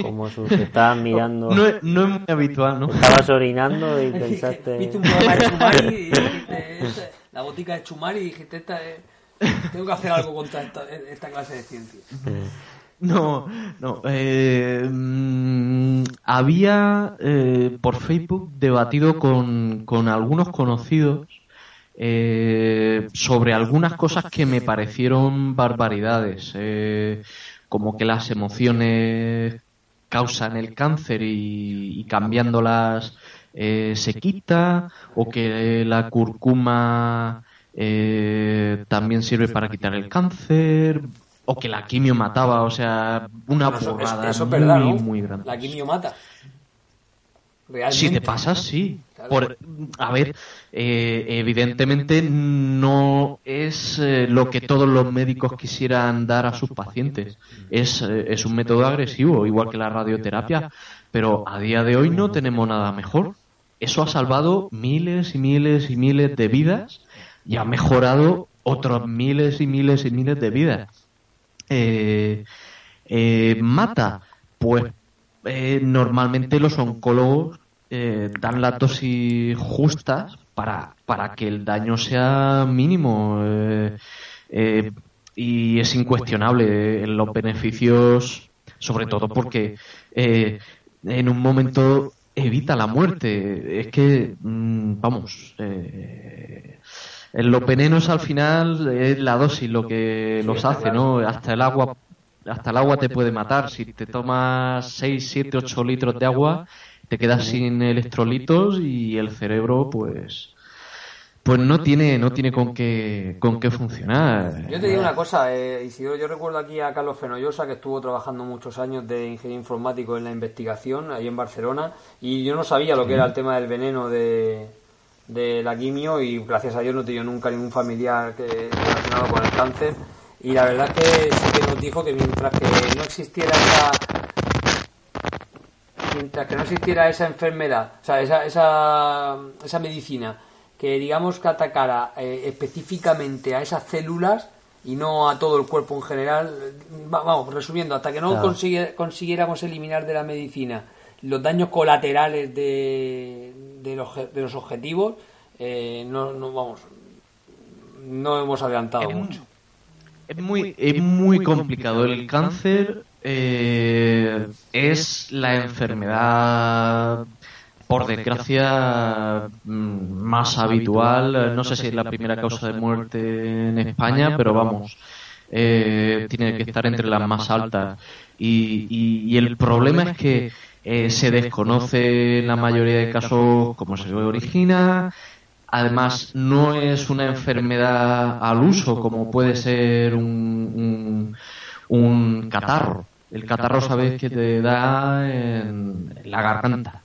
¿Cómo surge? Estabas mirando. No, es muy habitual, ¿no? Estabas orinando y pensaste. Viste un programa de Chumari y dijiste, la botica de Chumari y dijiste, esta es tengo que hacer algo contra esta, clase de ciencia. No, no. Eh, mm, había eh, por Facebook debatido con, con algunos conocidos eh, sobre algunas cosas que me parecieron barbaridades, como que las emociones causan el cáncer y, y cambiándolas se quita, o que la curcuma eh, también sirve para quitar el cáncer, o que la quimio mataba, o sea, una borrada muy, muy grande. La quimio mata. Si te pasa, sí. Por, a ver, eh, evidentemente no es eh, lo que todos los médicos quisieran dar a sus pacientes. Es, es un método agresivo, igual que la radioterapia, pero a día de hoy no tenemos nada mejor. Eso ha salvado miles y miles y miles de vidas y ha mejorado otros miles y miles y miles de vidas. Eh, eh, mata, pues eh, normalmente los oncólogos dan las dosis justas para, para que el daño sea mínimo. y es incuestionable los beneficios, sobre todo porque en un momento evita la muerte. Es que, mm, vamos, los venenos al final es la dosis lo que los hace, ¿no? Hasta el agua hasta el agua te puede matar. Si te tomas 6, 7, 8 litros de agua, te quedas sin electrolitos y el cerebro, pues, pues no tiene, no tiene con qué, con qué funcionar. Yo te digo una cosa, eh, Isidro, yo recuerdo aquí a Carlos Fenollosa, que estuvo trabajando muchos años de ingeniero informático en la investigación, ahí en Barcelona, y yo no sabía lo que era el tema del veneno de, de la quimio y gracias a Dios no he tenido nunca ningún familiar que relacionado con el cáncer y la verdad que sí que nos dijo que mientras que no existiera esa mientras que no existiera esa enfermedad, o sea, esa, esa, esa medicina que digamos que atacara eh, específicamente a esas células y no a todo el cuerpo en general, vamos, resumiendo, hasta que no consiguiéramos eliminar de la medicina los daños colaterales de, de, los, de los objetivos, eh, no, no, vamos, no hemos adelantado mucho. Es muy, es muy complicado. El cáncer eh, es la enfermedad, por desgracia, mm, más habitual. No sé si es la primera causa de muerte en España, pero vamos, eh, tiene que estar entre las más altas. Y, y, el problema es que eh, se desconoce en la mayoría de casos cómo se origina, Además, no es una enfermedad al uso como puede ser un, un, catarro. El catarro sabes que te da en la garganta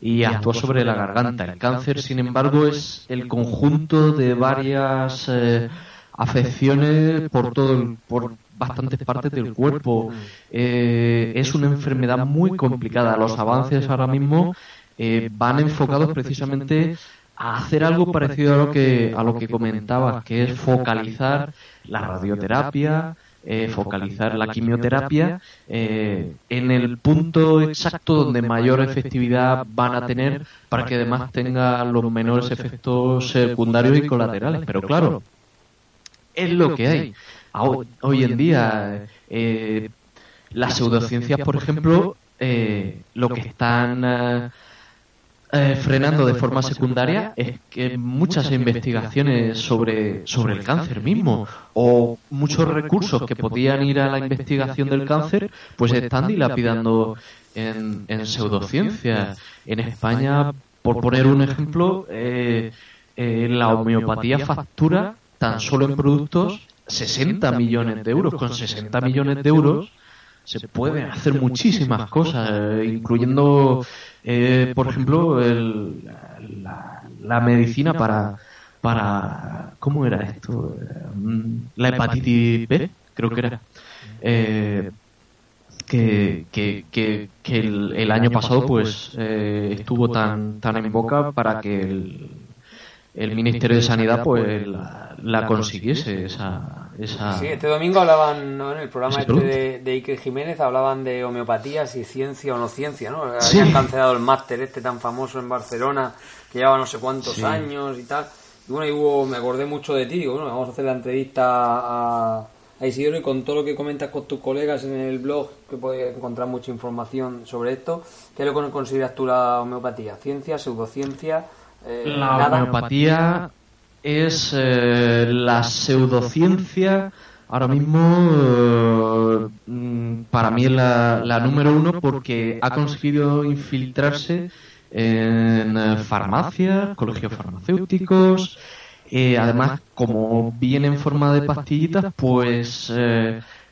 y actúa sobre la garganta. El cáncer, sin embargo, es el conjunto de varias eh, afecciones por todo por bastantes partes del cuerpo. Eh, es una enfermedad muy complicada. Los avances ahora mismo eh, van enfocados precisamente a hacer algo parecido a lo que a lo que comentabas, que es focalizar la radioterapia, eh, focalizar la quimioterapia eh, en el punto exacto donde mayor efectividad van a tener para que además tenga los menores efectos secundarios y colaterales. Pero claro, es lo que hay. Hoy en día, eh, las pseudociencias, por ejemplo, lo que están eh, frenando de forma secundaria es que muchas investigaciones sobre, sobre el cáncer mismo o muchos recursos que podían ir a la investigación del cáncer pues están dilapidando en, en pseudociencia. En España, por poner un ejemplo, eh, eh, la homeopatía factura tan solo en productos 60 millones de euros. Con 60 millones de euros se pueden hacer muchísimas cosas, incluyendo eh, por ejemplo, el, la, medicina para, para. ¿Cómo era esto? Mm, la hepatitis B, creo que era. Eh, que, que, que, que el, año pasado pues eh, estuvo tan, tan en boca para que el, el Ministerio de Sanidad pues la, consiguiese esa, esa, Sí, este domingo hablaban en el programa este de, de, Iker Jiménez, hablaban de homeopatía, si ciencia o no ciencia, ¿no? Habían cancelado el máster este tan famoso en Barcelona, que lleva no sé cuántos años y tal. Y bueno, y hubo, me acordé mucho de ti, digo, bueno, vamos a hacer la entrevista a, a Isidoro y con todo lo que comentas con tus colegas en el blog, que puedes encontrar mucha información sobre esto, ¿qué es lo que consideras tú la homeopatía? ¿Ciencia, pseudociencia? Eh, la homeopatía es eh, la pseudociencia. Ahora mismo eh, mm, para mí es la, número uno porque ha conseguido infiltrarse en farmacias, colegios farmacéuticos, además como viene en forma de pastillitas, pues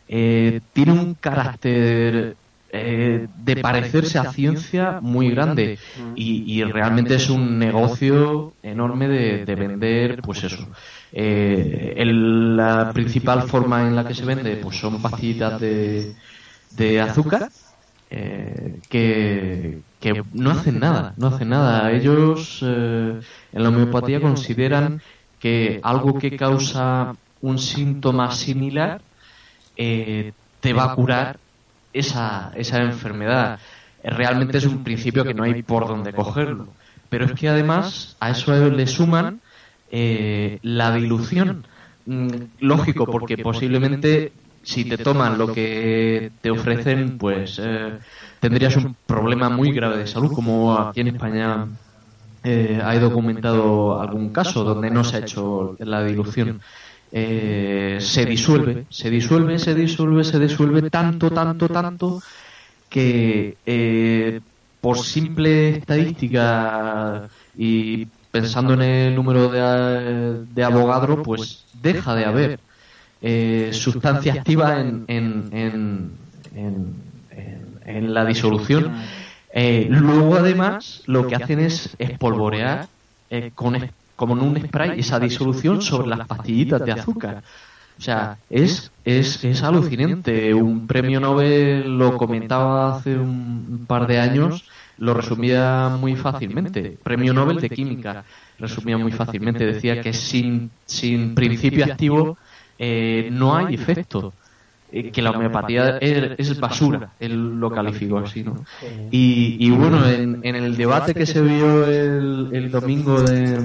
tiene un carácter eh, de parecerse a ciencia muy grande. y, realmente es un negocio enorme de, vender pues eso. eh, la principal forma en la que se vende pues son pastillitas de, de azúcar eh, que, que no hacen nada no hacen nada. ellos en la homeopatía consideran que algo que causa un síntoma similar te va a curar esa, esa enfermedad. Realmente es un principio que no hay por dónde cogerlo. Pero es que además a eso le suman eh, la dilución. Mm, lógico, porque posiblemente si te toman lo que te ofrecen, pues eh, tendrías un problema muy grave de salud, como aquí en España eh, hay documentado algún caso donde no se ha hecho la dilución. Eh, se disuelve, se disuelve, se disuelve, se disuelve tanto, tanto, tanto que eh, por simple estadística y pensando en el número de, de Avogadro, pues deja de haber eh, sustancia activa en, en, en, en, la disolución. luego, además, lo que hacen es espolvorear con como en un spray, esa disolución sobre las pastillitas de azúcar. O sea, es, es, es alucinante. Un premio Nobel lo comentaba hace un par de años lo resumía muy fácilmente. Premio Nobel de Química resumía muy fácilmente. Decía que sin, sin principio activo eh, no hay efecto. Eh, que la homeopatía es, basura, él lo calificó así, ¿no? Y, y bueno, en, en, el debate que se vio el, el domingo de,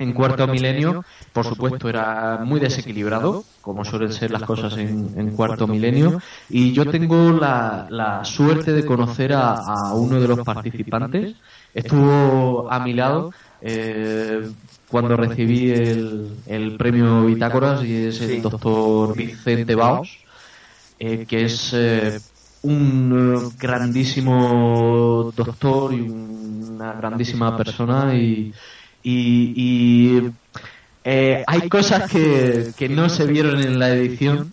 en cuarto milenio, por supuesto, era muy desequilibrado, como suelen ser las cosas en, cuarto milenio, y yo tengo la, suerte de conocer a, uno de los participantes. Estuvo a mi lado eh, cuando recibí el, premio Bitácoras y es el doctor Vicente Baos, eh, que es eh, un grandísimo doctor y una grandísima persona y y, eh, hay cosas que, que, no se vieron en la edición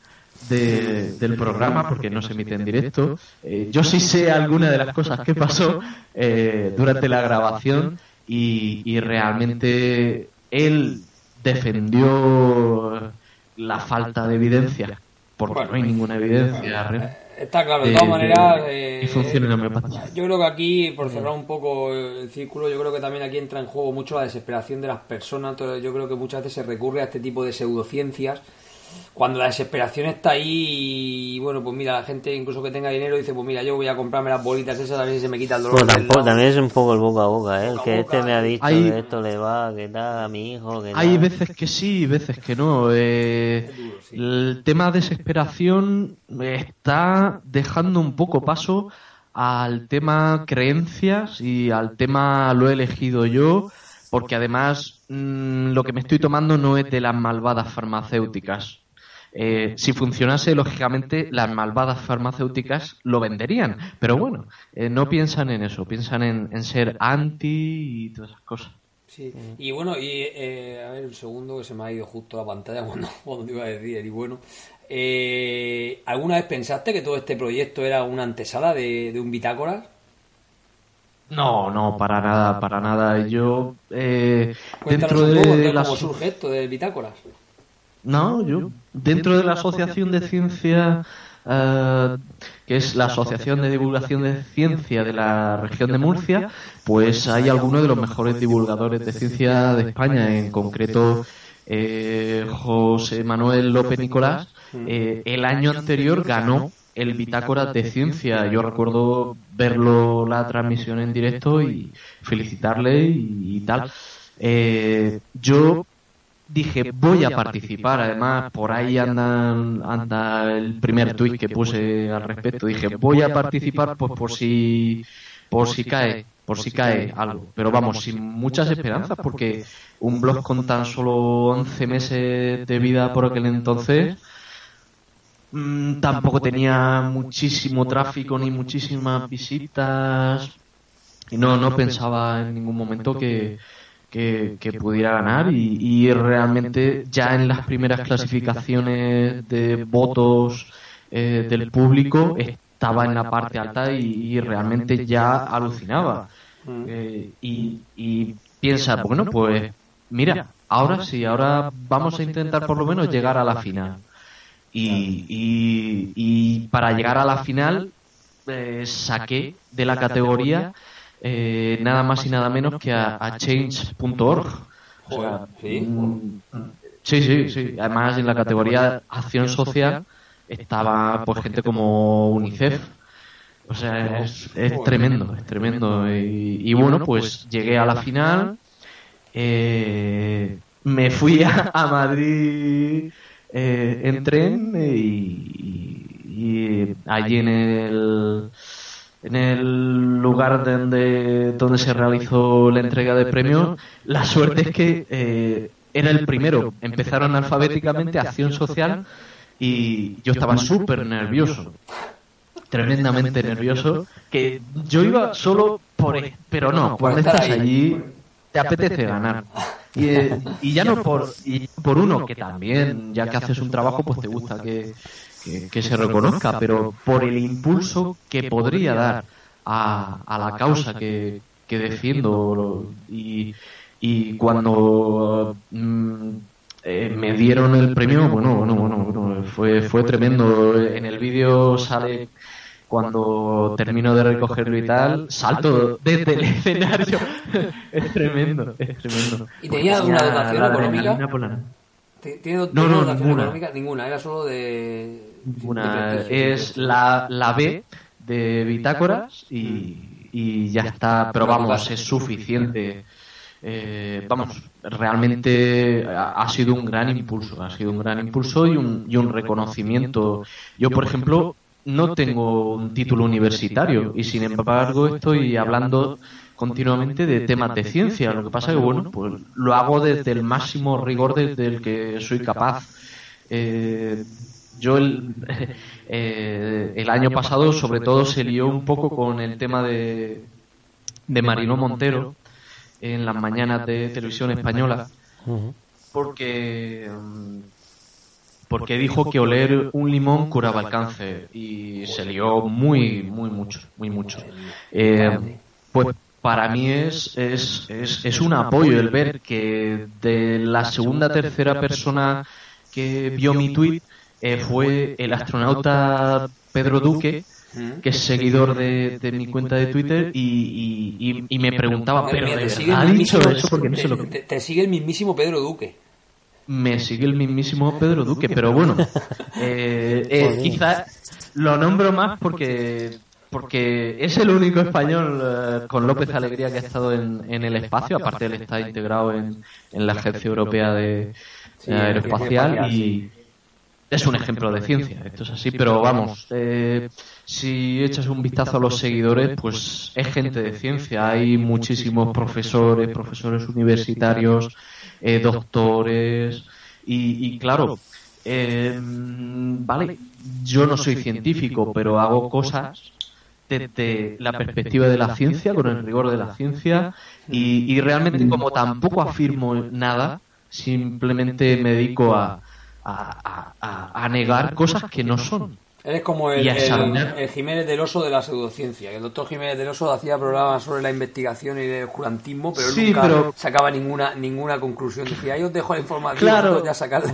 del programa porque no se emite en directo. Eh, yo sí sé alguna de las cosas que pasó eh, durante la grabación y, y realmente él defendió la falta de evidencia porque no hay ninguna evidencia. Está claro, de todas maneras. Eh, yo creo que aquí, por cerrar un poco el círculo, yo creo que también aquí entra en juego mucho la desesperación de las personas. Entonces, yo creo que muchas veces se recurre a este tipo de pseudociencias cuando la desesperación está ahí y bueno, pues mira, la gente incluso que tenga dinero dice, pues mira, yo voy a comprarme las bolitas esas a ver si se me quita el dolor. Pues tampoco, también es un poco el boca a boca, ¿eh? que este me ha dicho que esto le va, que tal a mi hijo, que Hay veces que sí, veces que no. Eh, El tema desesperación está dejando un poco paso al tema creencias y al tema lo he elegido yo porque además mm, lo que me estoy tomando no es de las malvadas farmacéuticas. Eh, si funcionase, lógicamente, las malvadas farmacéuticas lo venderían. Pero bueno, eh, no piensan en eso, piensan en, ser anti y todas esas cosas. Sí, y bueno, y eh, a ver, un segundo que se me ha ido justo la pantalla cuando, cuando iba a decir, y bueno, ¿alguna vez pensaste que todo este proyecto era una antesala de, de un bitácora? No, no, para nada, para nada. Yo, eh, dentro de la... ¿Cómo surge esto de Bitácoras? No, yo, dentro de la Asociación de Ciencia, eh, que es la Asociación de Divulgación de Ciencia de la región de Murcia, pues hay algunos de los mejores divulgadores de ciencia de España, en concreto eh, José Manuel López Nicolás. Eh, el año anterior ganó el bitácora de ciencia. Yo recuerdo verlo la transmisión en directo y felicitarle y, tal. Eh, yo dije voy a participar. Además, por ahí andan, anda el primer tuit que puse al respecto. Dije voy a participar pues por si por si cae por si cae algo. Pero vamos, sin muchas esperanzas, porque un blog con tan solo 11 meses de vida por aquel entonces Mm, tampoco tenía muchísimo tráfico ni muchísimas visitas. Y no, no pensaba en ningún momento que, que, pudiera ganar. Y, realmente ya en las primeras clasificaciones de votos eh, del público estaba en la parte alta y, realmente ya alucinaba. Mm. Eh, y, y piensa, bueno, pues mira, ahora sí, ahora vamos a intentar por lo menos llegar a la final. Y, y, para llegar a la final eh, saqué de la categoría eh, nada más y nada menos que a, change.org. ¿sí? sí, sí, Además en la categoría acción social estaba pues gente como UNICEF. O sea, es, es tremendo, es tremendo. Y, bueno, pues llegué a la final. Eh, me fui a Madrid eh, en tren y, allí en el en el lugar donde, donde se realizó la entrega de premios, la suerte es que eh, era el primero. Empezaron alfabéticamente Acción Social y yo estaba súper nervioso, tremendamente nervioso, que yo iba solo por... Pero no, cuando estás allí te apetece ganar. Eh, y, ya no por, y por uno, que también, ya que haces un trabajo, pues te gusta que, que, se reconozca, pero por el impulso que podría dar a, a la causa que, que defiendo. Y, y cuando mm, eh, me dieron el premio, bueno, bueno, bueno, fue, fue tremendo. En el vídeo sale cuando termino de recogerlo y tal, salto desde el escenario. es tremendo, es tremendo. ¿Y tenía Porque una ya dotación económica? ¿Tiene tiene No, no, ninguna. económica? Ninguna, era solo de... Una- es la, la B de bitácoras y, y ya está, pero vamos, es suficiente. Eh, vamos, realmente ha, sido un gran impulso, ha sido un gran impulso y un, y un reconocimiento. Yo, por ejemplo, no tengo un título universitario y sin embargo estoy hablando continuamente de temas de ciencia. Lo que pasa que, bueno, pues lo hago desde el máximo rigor desde el que soy capaz. Eh, yo el, eh, el año pasado sobre todo se lió un poco con el tema de, de Marino Montero en las mañanas de televisión española. Porque mm, porque dijo que oler un limón curaba el cáncer y se lió muy muy mucho muy mucho. Eh, pues para mí es, es, es, es un apoyo el ver que de la segunda tercera persona que vio mi tweet eh, fue el astronauta Pedro Duque que es seguidor de, de mi cuenta de Twitter y, y, y- y me preguntaba pero de verdad ha dicho mismísimo- eso porque no se lo te, sigue el mismísimo Pedro Duque. me sigue el mismísimo Pedro Duque, pero bueno, eh, eh, quizás lo nombro más porque porque es el único español eh, con López Alegría que ha estado en, en el espacio, aparte él está integrado en, en la Agencia Europea de eh, Aeroespacial espacial, y es un ejemplo de ciencia, esto es así, pero vamos, eh, si echas un vistazo a los seguidores, pues es gente de ciencia, hay muchísimos profesores, profesores universitarios, eh, doctores, y, y claro, eh, vale, yo no soy científico, pero hago cosas desde la perspectiva de la ciencia, con el rigor de la ciencia, y, y realmente como tampoco afirmo nada, simplemente me dedico a, a, a- a- a negar cosas que no son. Eres como el, el- el Jiménez del Oso de la pseudociencia. El doctor Jiménez del Oso hacía programas sobre la investigación y el oscurantismo, pero Sí, nunca pero- sacaba ninguna ninguna conclusión. Decía, ahí os dejo la información, Claro. ya sacadla".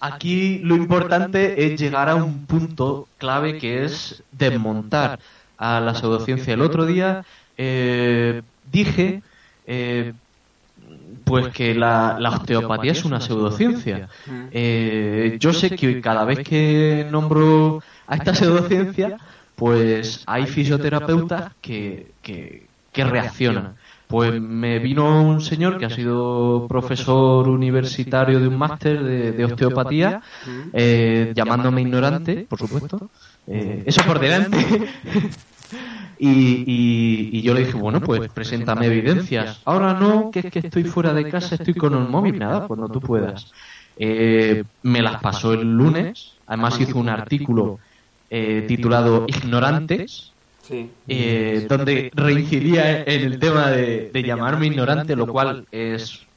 Aquí lo importante es llegar a un punto clave que es desmontar a la pseudociencia. El otro día eh, dije eh, pues que la, la osteopatía es una pseudociencia. Eh, yo sé que cada vez que nombro a esta pseudociencia, pues hay fisioterapeutas que, que, que reaccionan. Pues me vino un señor que ha sido profesor universitario de un máster de, de osteopatía, eh, llamándome ignorante, por supuesto. Eh, eso por delante. Y, y- y yo le dije, bueno, pues preséntame evidencias. Ahora no, que es que estoy fuera de casa, estoy con el móvil, nada, cuando tú puedas. Eh, me las pasó el lunes, además hizo un artículo eh, titulado Ignorantes, Sí. eh, donde reincidía en el tema de, de llamarme ignorante, lo cual es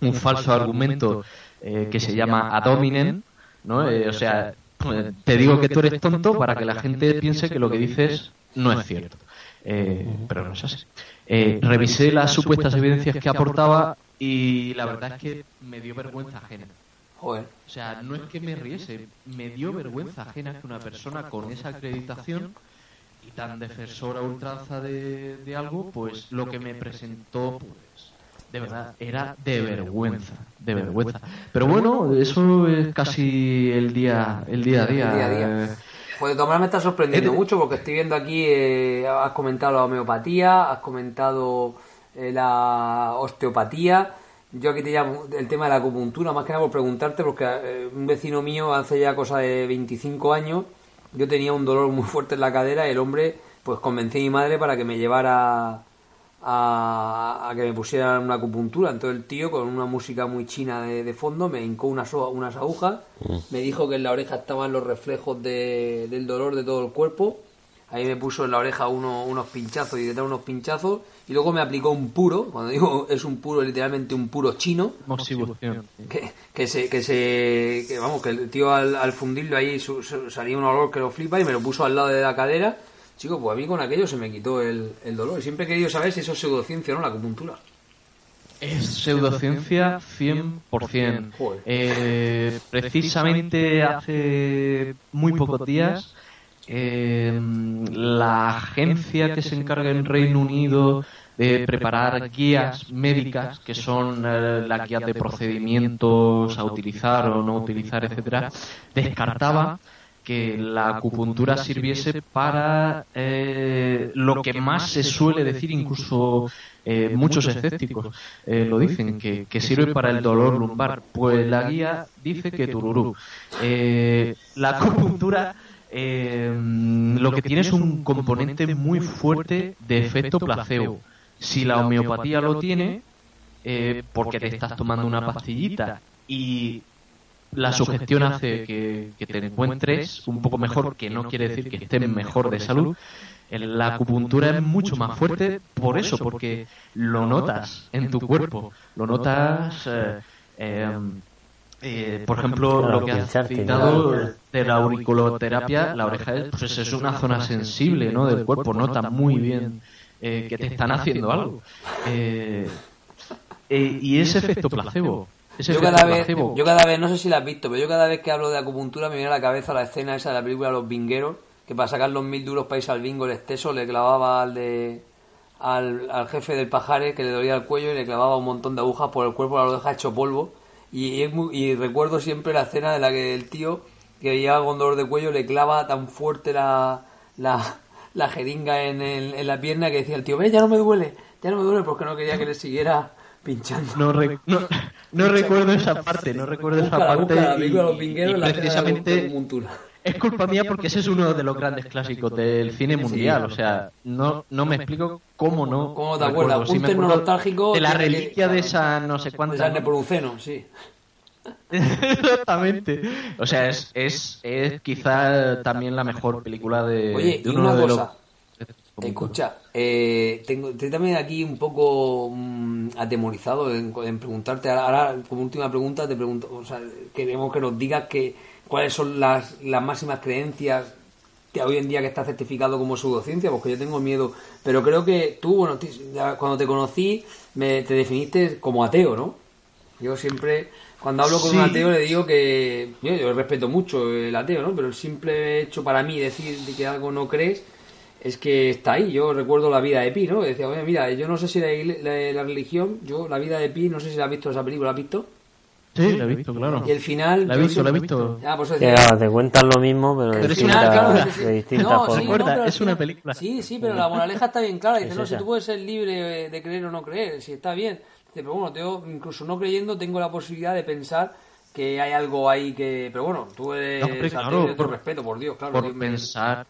un falso argumento eh, que se llama ad hominem, ¿no? Eh, o sea, eh, te digo que tú eres tonto para que la gente piense que lo que dices no es cierto. Eh, pero no es así. Eh, revisé las supuestas evidencias que aportaba y la verdad es que me dio vergüenza ajena. Joder. O sea, no es que me riese, me dio vergüenza ajena que una persona con esa acreditación y tan defensora ultranza de, de algo, pues lo que me presentó, pues, de verdad, era de vergüenza, de vergüenza. Pero bueno, eso es casi el día, el día a día. Pues de todas maneras me está sorprendiendo mucho porque estoy viendo aquí, eh, has comentado la homeopatía, has comentado eh, la osteopatía. Yo aquí te llamo el tema de la acupuntura, más que nada por preguntarte, porque eh, un vecino mío hace ya cosa de 25 años, yo tenía un dolor muy fuerte en la cadera y el hombre pues convencí a mi madre para que me llevara a, a que me pusieran una acupuntura. Entonces el tío con una música muy china de, de fondo me hincó unas, ho- unas agujas, me dijo que en la oreja estaban los reflejos de- del dolor de todo el cuerpo. Ahí me puso en la oreja uno- unos pinchazos y detrás unos pinchazos. Y luego me aplicó un puro, cuando digo es un puro, literalmente un puro chino. Que, que se, que se, que vamos, que el tío al, al fundirlo ahí su- su- salía un olor que lo flipa y me lo puso al lado de la cadera. Chico, pues a mí con aquello se me quitó el, el dolor. Y siempre he querido saber si eso es pseudociencia o no, la acupuntura. Es pseudociencia 100%. Joder. Eh, precisamente hace muy pocos días eh, la agencia que se encarga en Reino Unido de preparar guías médicas, que son eh, las guías de procedimientos a utilizar o no utilizar, etcétera, descartaba que la acupuntura sirviese para eh, lo que más se suele decir, incluso eh, muchos escépticos eh, lo dicen, que, que, sirve para el dolor lumbar. Pues la guía dice que tururú. la acupuntura lo que tiene es un componente muy fuerte de efecto placebo. Si la homeopatía lo tiene, porque te estás tomando una pastillita y la sugestión hace que, te encuentres un poco mejor, que no quiere decir que estés mejor de salud. La acupuntura es mucho más fuerte por eso, porque lo notas en tu cuerpo, lo notas, eh, eh, eh, por ejemplo, lo que has citado de la auriculoterapia, la oreja es, pues es una zona sensible ¿no? del cuerpo, nota muy bien que te están haciendo algo. y ese efecto placebo yo cada, vez, yo cada vez, no sé si la has visto, pero yo cada vez que hablo de acupuntura me viene a la cabeza la escena esa de la película Los Vingueros, que para sacar los mil duros para irse al bingo el exceso le clavaba al de al, jefe del pajare que le dolía el cuello y le clavaba un montón de agujas por el cuerpo, la lo deja hecho polvo. Y, y recuerdo siempre la escena de la que el tío que veía con dolor de cuello le clava tan fuerte la, la, la jeringa en, el, en la pierna que decía el tío, ve, ya no me duele, ya no me duele porque no quería que le siguiera pinchando. No, no, recuerdo esa parte, no recuerdo esa parte. precisamente es culpa mía porque ese es uno de los grandes clásicos del cine mundial. o sea, no, no me explico cómo no. ¿Cómo te acuerdas? Un sí nostálgico. De la reliquia de esa no sé cuánta. De Neporuceno, sí. Exactamente. O sea, es, es, es quizá también la mejor película de, Oye, uno una de cosa. Escucha, eh, tengo, estoy también aquí un poco mm, atemorizado en, preguntarte, ahora como última pregunta te pregunto, o sea, queremos que nos digas que, cuáles son las, las máximas creencias que hoy en día que está certificado como pseudociencia, porque yo tengo miedo, pero creo que tú, bueno, cuando te conocí me, te definiste como ateo, ¿no? Yo siempre, cuando hablo con un ateo le digo que yo, yo respeto mucho el ateo, ¿no? Pero el simple hecho para mí decir que algo no crees es que está ahí. Yo recuerdo la vida de Pi, ¿no? Decía, oye, mira, yo no sé si la, religión, yo la vida de Pi, no sé si la has visto esa película, ¿la has visto? Sí, la he visto, claro. Y el final... La he visto, la he visto. Ah, pues te cuentan lo mismo, pero, de, distinta, no, forma. es una película. Sí, sí, pero la moraleja está bien clara. Dice, no, si tú puedes ser libre de creer o no creer, si está bien. Dice, pero bueno, incluso no creyendo tengo la posibilidad de pensar que hay algo ahí que... Pero bueno, tú eres... No, por, respeto, por Dios, claro. Por pensar...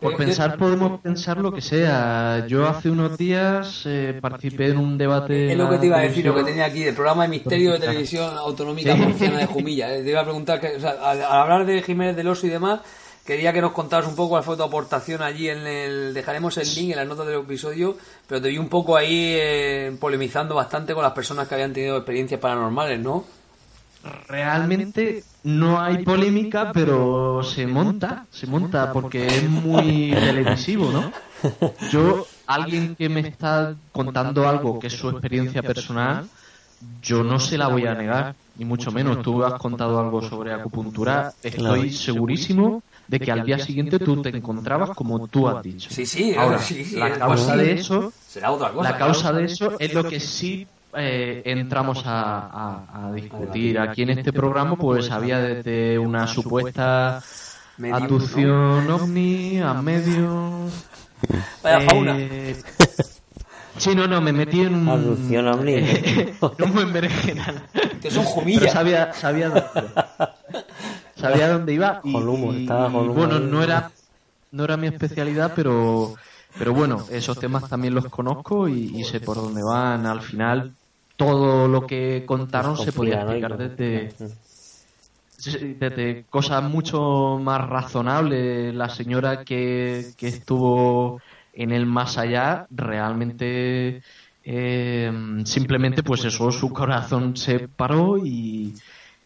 Por pensar podemos pensar lo que sea. Yo hace unos días eh, participé en un debate. Es lo que te iba a decir, lo que tenía aquí, el programa de misterio de televisión autonómica murciana de Jumilla. Eh. Te iba a preguntar, que, o sea, al, hablar de Jiménez del Oso y demás, quería que nos contaras un poco cuál fue tu aportación allí en el. Dejaremos el link en las notas del episodio, pero te vi un poco ahí eh, polemizando bastante con las personas que habían tenido experiencias paranormales, ¿no? realmente no hay polémica, pero se monta, se monta porque es muy televisivo, ¿no? Yo, alguien que me está contando algo que es su experiencia personal, yo no se la voy a negar, ni mucho menos. Tú has contado algo sobre acupuntura, estoy segurísimo de que al día siguiente tú te encontrabas como tú has dicho. Sí, sí, Ahora, sí, la causa de eso, la causa de eso es lo que sí eh, entramos a, discutir. Aquí en este programa pues había desde una supuesta atución ovni a medio... Vaya fauna. Eh, sí, no, no, me metí en un... Aducción ovni. buen berenjenal. Que son jumillas. sabía, sabía, dónde, sabía dónde iba y, bueno, no era, no era mi especialidad, pero... Pero bueno, esos temas también los conozco y, y, sé por dónde van. Al final, todo lo que contaron se podía explicar desde, desde cosas mucho más razonables. La señora que, que estuvo en el más allá realmente eh, simplemente pues eso, su corazón se paró y,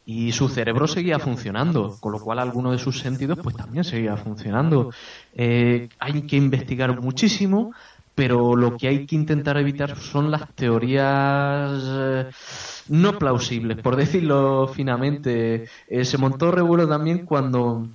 y su cerebro seguía funcionando, con lo cual alguno de sus sentidos pues también seguía funcionando. Eh, hay que investigar muchísimo, pero lo que hay que intentar evitar son las teorías eh, no plausibles, por decirlo finamente. Eh, se montó revuelo también cuando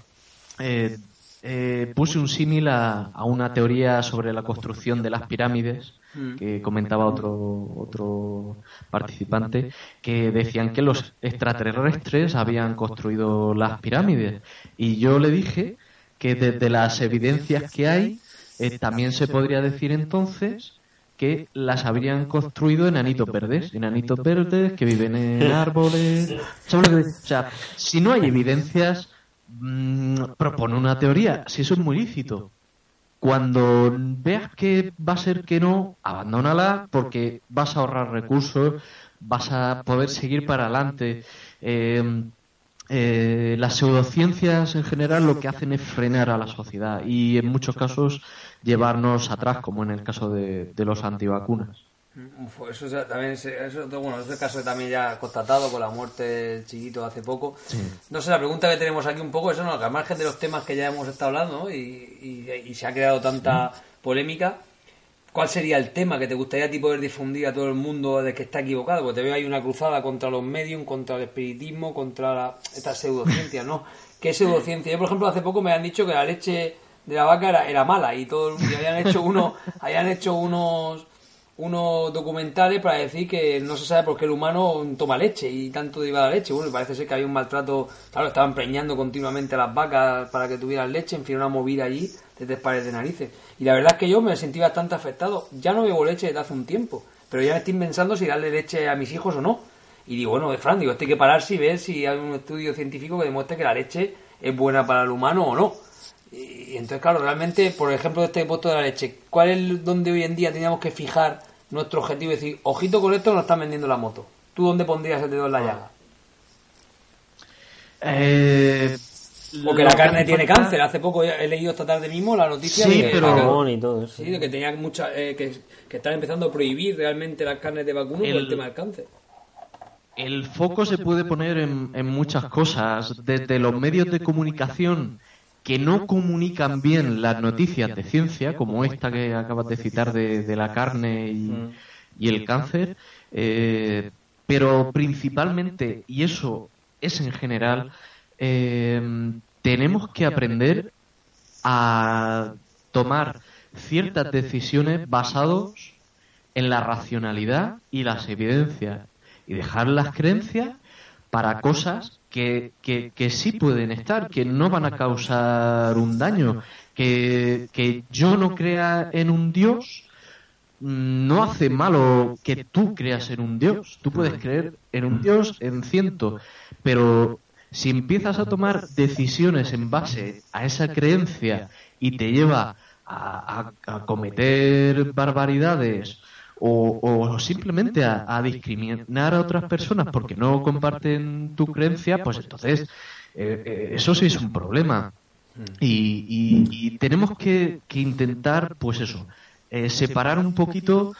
eh, eh, puse un símil a, una teoría sobre la construcción de las pirámides que comentaba otro, otro participante, que decían que los extraterrestres habían construido las pirámides. Y yo le dije que desde las evidencias que hay, eh, también se podría decir entonces que las habrían construido enanitos verdes, enanitos verdes que viven en árboles. O sea, si no hay evidencias, Mm, propone una teoría, si eso es muy lícito. Cuando veas que va a ser que no, abandónala porque vas a ahorrar recursos, vas a poder seguir para adelante. Eh, eh, las pseudociencias en general lo que hacen es frenar a la sociedad y en muchos casos llevarnos atrás, como en el caso de los antivacunas. Eso también es, eso, bueno, es el caso también ya constatado con la muerte del chiquito hace poco. No sé, la pregunta que tenemos aquí un poco es, ¿no? que al margen de los temas que ya hemos estado hablando y, se ha creado tanta polémica, ¿cuál sería el tema que te gustaría a ti poder difundir a todo el mundo de que está equivocado? Porque te veo ahí una cruzada contra los medios, contra el espiritismo, contra la, estas pseudociencias, ¿no? ¿Qué pseudociencia? Yo, por ejemplo, hace poco me han dicho que la leche de la vaca era, mala y todo y habían hecho uno, habían hecho unos unos documentales para decir que no se sabe por qué el humano toma leche y tanto deriva la leche. Bueno, parece ser que había un maltrato, claro, estaban preñando continuamente a las vacas para que tuvieran leche, en fin, una movida allí de tres pares de narices. Y la verdad es que yo me sentí bastante afectado. Ya no bebo leche desde hace un tiempo, pero ya me estoy pensando si darle leche a mis hijos o no. Y digo, bueno, Fran, digo, esto hay que pararse y ver si hay un estudio científico que demuestre que la leche es buena para el humano o no. Y entonces, claro, realmente, por ejemplo, este voto de la leche, ¿cuál es donde hoy en día teníamos que fijar nuestro objetivo es decir, ojito con esto, nos están vendiendo la moto. ¿Tú dónde pondrías el dedo en la llaga? Eh, Porque la carne tiene cáncer. Hace poco he leído esta tarde mismo la noticia de, que, todo sí, de que tenía mucha, eh, que, están empezando a prohibir realmente las carnes de vacuno por el tema del cáncer. El foco se puede poner en, en muchas cosas, desde los medios de comunicación que no comunican bien las noticias de ciencia, como esta que acabas de citar de, la carne y, el cáncer, eh, pero principalmente, y eso es en general, eh, tenemos que aprender a tomar ciertas decisiones basadas en la racionalidad y las evidencias y dejar las creencias para cosas que, que, sí pueden estar, que no van a causar un daño, que, que yo no crea en un Dios no hace malo que tú creas en un Dios. Tú puedes creer en un Dios en ciento, pero si empiezas a tomar decisiones en base a esa creencia y te lleva a, a cometer barbaridades o, simplemente a, discriminar a otras personas porque no comparten tu creencia, pues entonces eh, eh, eso sí es un problema. Y, tenemos que, intentar, pues eso, eh, separar un poquito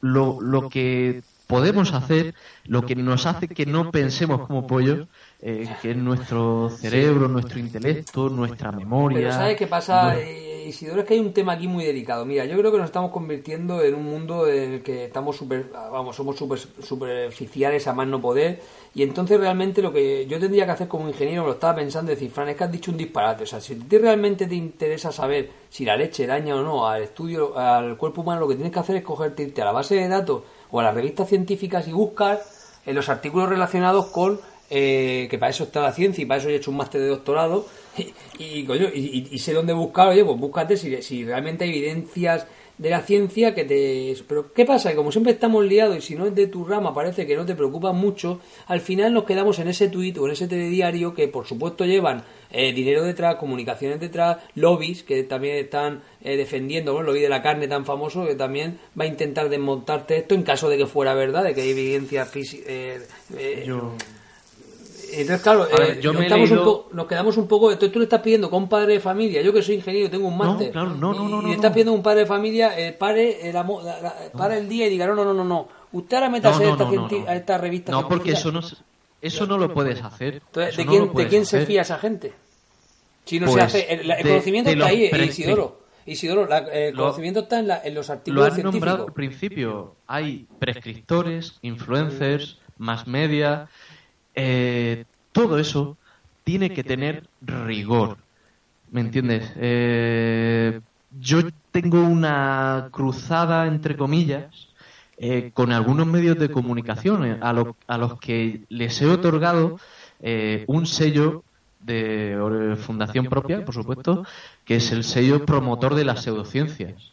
lo, lo que podemos hacer, lo que nos hace que no pensemos como pollos, que es nuestro cerebro, nuestro intelecto, nuestra memoria. Pero ¿sabes qué pasa? Isidoro, es que hay un tema aquí muy delicado. Mira, yo creo que nos estamos convirtiendo en un mundo en el que estamos super, vamos, somos super, superficiales a más no poder. Y entonces realmente lo que yo tendría que hacer como ingeniero, lo estaba pensando, decir, Fran, es que has dicho un disparate. O sea, si a ti realmente te interesa saber si la leche daña o no al estudio, al cuerpo humano, lo que tienes que hacer es cogerte, irte a la base de datos o a las revistas científicas y buscar en los artículos relacionados con eh, que para eso está la ciencia y para eso he hecho un máster de doctorado y, y, sé dónde buscar, oye, pues búscate si, si realmente hay evidencias de la ciencia que te... Pero ¿qué pasa? Que como siempre estamos liados y si no es de tu rama parece que no te preocupa mucho, al final nos quedamos en ese tuit o en ese telediario que por supuesto llevan eh, dinero detrás, comunicaciones detrás, lobbies que también están eh, defendiendo, bueno, el lobby de la carne tan famoso que también va a intentar desmontarte esto en caso de que fuera verdad, de que hay evidencia física... Eh, entonces, claro, eh, nos, quedamos un poco. Entonces, tú le estás pidiendo con un padre de familia, yo que soy ingeniero, tengo un máster. y, le estás pidiendo a un padre de familia, eh, pare, el, para el día y diga: no, no, no, no. Usted ahora métase a, esta a esta revista. No, porque eso no, eso no lo puedes hacer. Entonces, ¿de quién, ¿de quién se fía esa gente? Si no se pues hace. El, conocimiento está ahí, Isidoro. Isidoro, el conocimiento está en, en, los artículos Lo has nombrado al principio. Hay prescriptores, influencers, más media. Eh, todo eso tiene que tener rigor. ¿me entiendes? Eh, yo tengo una cruzada, entre comillas, eh, con algunos medios de comunicación eh, a, a los que les he otorgado un sello de fundación propia, por supuesto, que es el sello promotor de las pseudociencias.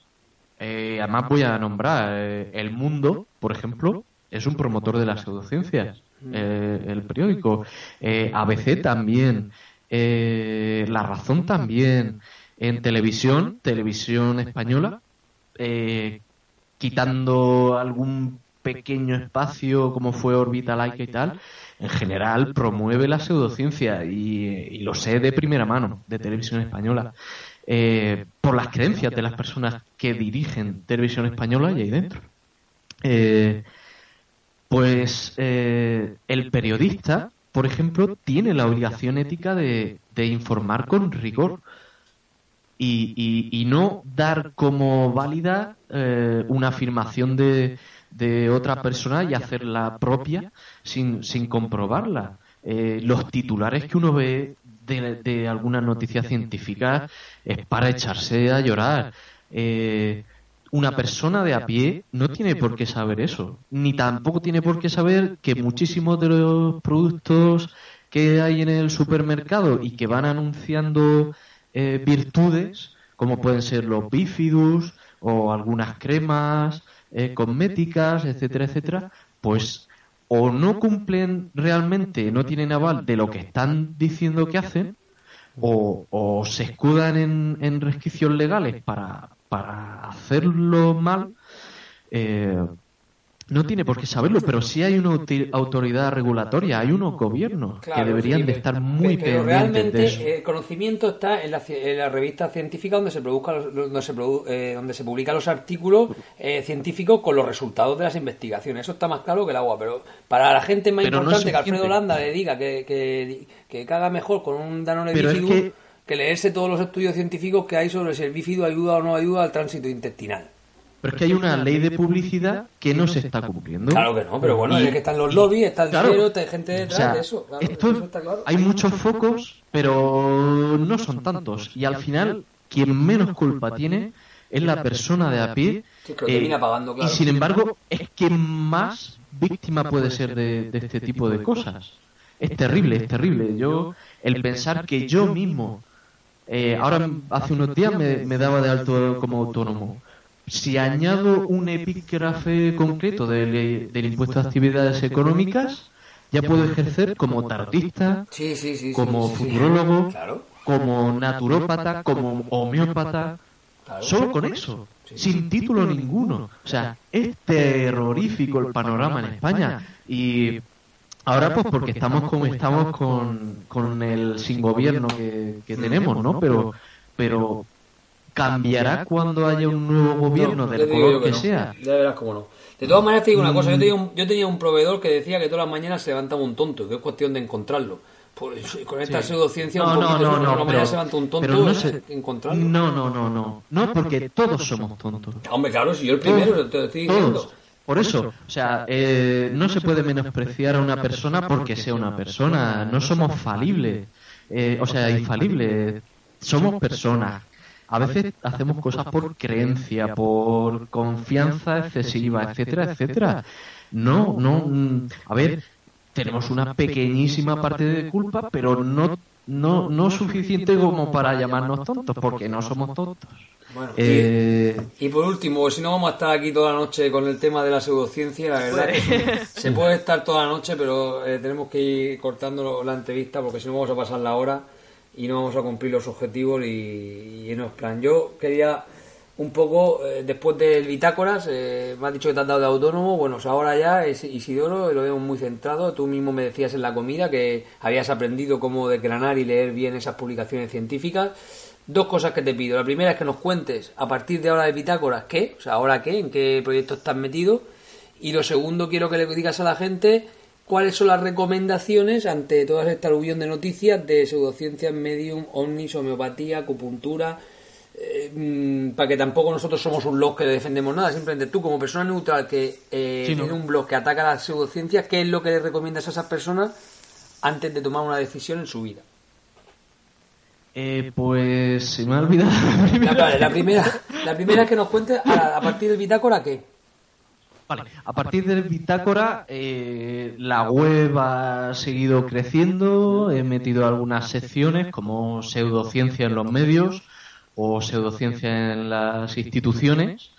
además voy a nombrar El Mundo, por ejemplo, es un promotor de las pseudociencias, el periódico. ABC también. Eh, La Razón también. En televisión, televisión española, eh, quitando algún pequeño espacio como fue Orbita Laica y tal, en general promueve la pseudociencia y, lo sé de primera mano, de televisión española, eh, por las creencias de las personas que dirigen televisión española y ahí dentro. Pues el periodista por ejemplo, tiene la obligación ética de, informar con rigor y, no dar como válida eh, una afirmación de, otra persona y hacerla propia sin, comprobarla. Eh, los titulares que uno ve de, de alguna noticia científica es para echarse a llorar. Eh, una persona de a pie no tiene por qué saber eso, ni tampoco tiene por qué saber que muchísimos de los productos que hay en el supermercado y que van anunciando eh, virtudes, como pueden ser los bifidus o algunas cremas eh, cosméticas, etcétera, etcétera, pues o no cumplen realmente, no tienen aval de lo que están diciendo que hacen, o, se escudan en, en resquicios legales para, para hacerlo mal, eh, no tiene por qué saberlo, pero sí hay una autoridad regulatoria, hay unos gobiernos que deberían de estar muy pero pendientes de eso. El conocimiento está en la, en la revista científica donde se produzca, donde se, eh, donde se publican los artículos eh, científicos con los resultados de las investigaciones. Eso está más claro que el agua, pero para la gente más importante que Alfredo Landa le diga que, que, que caga mejor con un Danone Bifidus que leerse todos los estudios científicos que hay sobre si el bífido ayuda o no ayuda al tránsito intestinal. Pero es que hay una ley de publicidad que no se está cumpliendo. Claro que no, pero bueno, es que están los lobbies, está el dinero, hay gente detrás de eso. Hay muchos focos, pero no son tantos. Y al final, quien menos culpa tiene es la persona de a pie. Eh, y sin embargo, es quien más víctima puede ser de, de este tipo de cosas. Es terrible, es terrible. Yo, el pensar que yo mismo eh, ahora, hace unos días me, daba de alto como autónomo. Si añado un epígrafe concreto del, impuesto de actividades económicas, ya puedo ejercer como tarotista, como futurólogo, como naturópata, como homeópata, solo con eso, sin título ninguno. O sea, es terrorífico el panorama en España. Y Ahora pues porque estamos como estamos con, con el sin gobierno que, tenemos, ¿no? Pero, pero cambiará cuando haya un nuevo gobierno del color que, sea. Ya verás cómo no. De todas maneras te digo una cosa, yo tenía, un, yo tenía un proveedor que decía que todas las mañanas se levantaba un tonto, que es cuestión de encontrarlo. Pues con esta pseudociencia no, un poquito, no, no, no, pero, se levanta un tonto no se, encontrarlo. No, no, no, no. No, porque todos somos tontos. Hombre, claro, si yo el primero te lo estoy diciendo. Por eso, o sea, eh, no se puede menospreciar a una persona porque sea una persona. No somos falibles, eh, o sea, infalibles. Somos personas. A veces hacemos cosas por creencia, por confianza excesiva, etcétera, etcétera. No, no. Mm, a ver, tenemos una pequeñísima parte de culpa, pero no, no, no suficiente como para llamarnos tontos, porque no somos tontos. Eh, y, por último, si no vamos a estar aquí toda la noche con el tema de la pseudociencia, la verdad que se puede estar toda la noche, pero eh, tenemos que ir cortando la entrevista porque si no vamos a pasar la hora y no vamos a cumplir los objetivos y, y no es plan. Yo quería un poco, eh, después del Bitácoras, me has dicho que te has dado de autónomo, bueno, pues ahora ya es Isidoro, lo veo muy centrado, tú mismo me decías en la comida que habías aprendido cómo declanar y leer bien esas publicaciones científicas Dos cosas que te pido. La primera es que nos cuentes a partir de ahora de Bitácoras qué, o sea, ahora qué, en qué proyecto estás metido. Y lo segundo, quiero que le digas a la gente cuáles son las recomendaciones ante toda esta aluvión de noticias de pseudociencias, medium, omnis, homeopatía, acupuntura, eh, mm, para que tampoco nosotros somos un blog que defendemos nada, simplemente tú como persona neutral que eh, tiene un blog que ataca las pseudociencias, ¿qué es lo que le recomiendas a esas personas antes de tomar una decisión en su vida? Eh, pues se me ha olvidado la primera. La, vale, la primera, la primera que nos cuente a, a partir del bitácora qué. Vale, a partir del bitácora eh, la web ha seguido creciendo, he metido algunas secciones como pseudociencia en los medios o pseudociencia en las instituciones,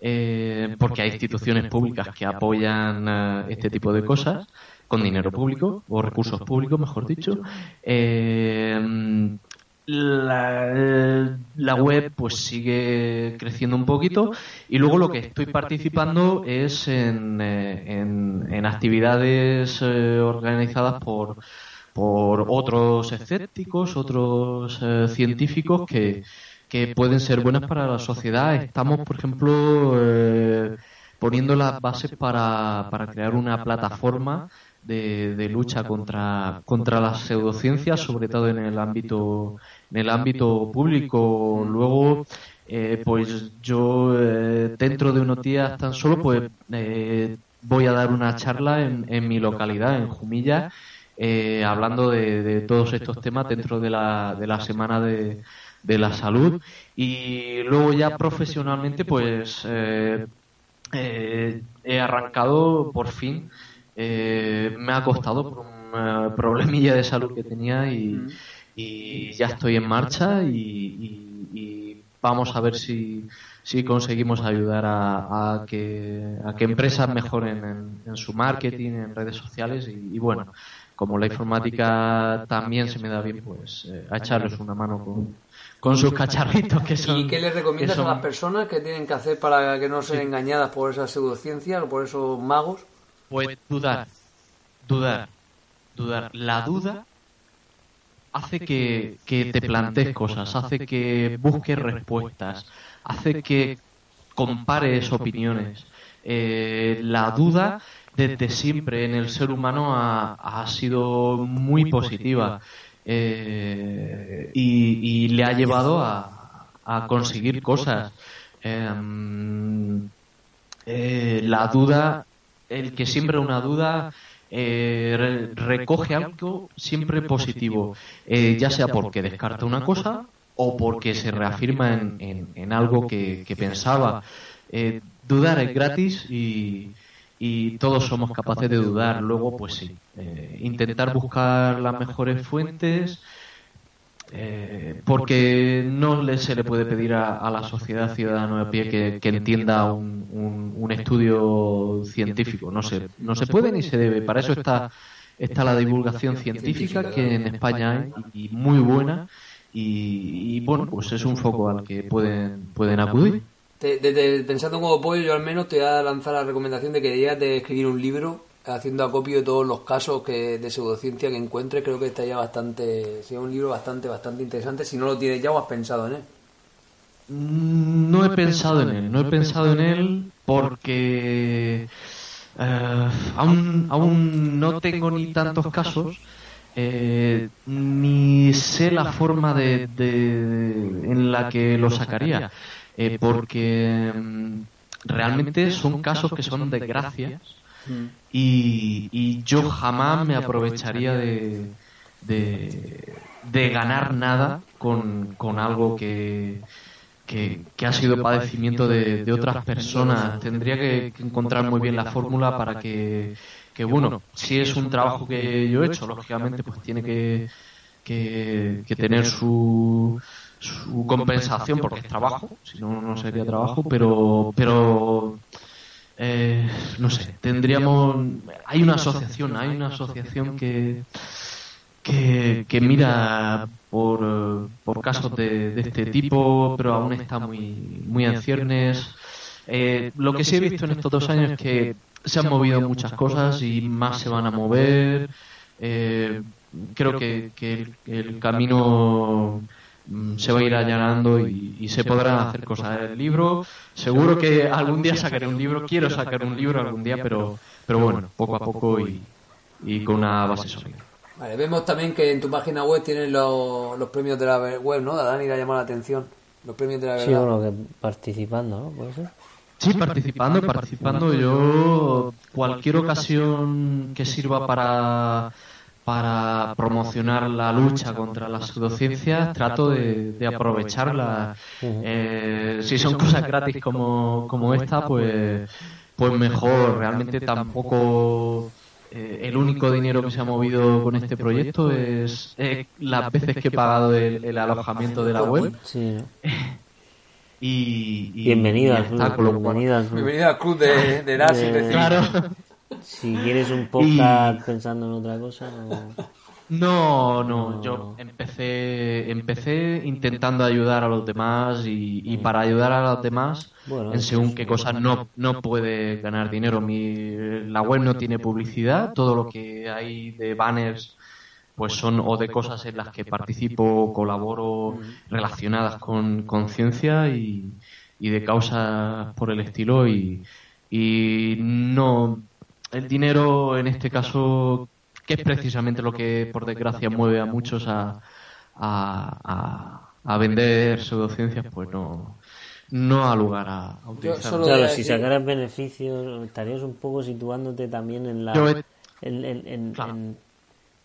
eh, porque hay instituciones públicas que apoyan eh, este tipo de cosas con dinero público o recursos públicos, mejor dicho. Eh, la, la, web pues sigue creciendo un poquito y luego lo que estoy participando es en, eh, en, en actividades eh, organizadas por, por otros escépticos, otros eh, científicos que, que pueden ser buenas para la sociedad. Estamos, por ejemplo, eh, poniendo las bases para, para crear una plataforma de, de, lucha contra, contra las pseudociencias, sobre todo en el ámbito, en el ámbito público. Luego, eh, pues yo eh, dentro de unos días tan solo, pues eh, voy a dar una charla en, en mi localidad, en Jumilla, eh, hablando de, de, todos estos temas dentro de la, de la semana de, de la salud. Y luego ya profesionalmente, pues eh, he arrancado por fin eh, me ha costado por un problemilla de salud que tenía y, y ya estoy en marcha y, y, y, vamos a ver si, si conseguimos ayudar a, a, que, a que empresas mejoren en, en, su marketing, en redes sociales y, bueno, como la informática también se me da bien, pues eh, a echarles una mano con, con sus cacharritos que son. ¿Y qué les recomiendas son... a las personas que tienen que hacer para que no sean sí. engañadas por esas pseudociencias o por esos magos? Pues dudar, dudar, dudar. La duda hace que, que te plantees cosas, hace que busques respuestas, hace que compares opiniones. Eh, la duda desde siempre en el ser humano ha, ha sido muy positiva eh, y, y, le ha llevado a, a conseguir cosas. Eh, la duda el que siembra una duda eh, recoge algo siempre positivo, eh, ya sea porque descarta una cosa o porque se reafirma en, en, algo que, que pensaba. Eh, dudar es gratis y, y, todos somos capaces de dudar. Luego, pues sí, eh, intentar buscar las mejores fuentes eh, porque no le, se le puede pedir a, a la sociedad ciudadana de pie que, que entienda un, un, un, estudio científico. No se, no se puede ni se debe. Para eso está, está la divulgación científica que en España hay y muy buena. Y, y bueno, pues es un foco al que pueden, pueden acudir. Te, de, de, pensando como pollo, yo al menos te voy a lanzar la recomendación de que debías de escribir un libro haciendo acopio de todos los casos que de pseudociencia que encuentres, creo que está ya bastante, sería un libro bastante, bastante interesante. Si no lo tienes ya o has pensado en él. No he pensado en él, no he pensado en él porque uh, aún, aún no tengo ni tantos casos, eh, ni sé la forma de, de, en la que lo sacaría, eh, porque um, realmente son casos que son desgracias y, y, yo jamás me aprovecharía de, de, de ganar nada con, con algo que, que, que, ha sido padecimiento de, de otras personas. Tendría que, que, encontrar muy bien la fórmula para que, que, bueno, si es un trabajo que yo he hecho, lógicamente, pues tiene que, que, que tener su, su compensación porque es trabajo, si no, no sería trabajo, pero, pero eh, no sé, tendríamos, hay una asociación, hay una asociación que, que, que mira por, por casos de, de, este tipo, pero aún está muy, muy en ciernes. Eh, lo que sí he visto en estos dos años es que se han movido muchas cosas y más se van a mover. Eh, creo que, que el, el camino se va a ir allanando y, y, se podrán hacer cosas. El libro, seguro que algún día sacaré un libro, quiero sacar un libro algún día, pero, pero bueno, poco a poco y, y con una base sólida. Vale, vemos también que en tu página web tienes los, los premios de la web, ¿no? A Dani le ha llamado la atención. Los premios de la verdad. Sí, bueno, que participando, ¿no? ¿Puede ser? Sí, participando, participando. Yo, cualquier ocasión que sirva para para promocionar la lucha contra las pseudociencias, trato de, de aprovecharla. Eh, si son cosas gratis como, como esta, pues, pues mejor. Realmente tampoco eh, el único dinero que se ha movido con este proyecto es eh, las veces que he pagado el, el alojamiento de la web. Sí. Y, y- Bienvenido y al club. al al de, de recién. Claro. Si quieres un podcast pensando en otra cosa, no. No, no, No. yo empecé, empecé intentando ayudar a los demás y, y para ayudar a los demás, Bueno, en según qué cosas no, no puede ganar dinero. Mi, la web no tiene publicidad, todo lo que hay de banners pues son o de cosas en las que participo, colaboro relacionadas con, con ciencia y, y de causas por el estilo y, y no el dinero en este caso que es precisamente lo que por desgracia mueve a muchos a, a, a- a vender pseudociencias pues no no ha lugar a, a utilizar Claro, si sacaras beneficios, estarías un poco situándote también en la Yo en, en, en, Claro. en-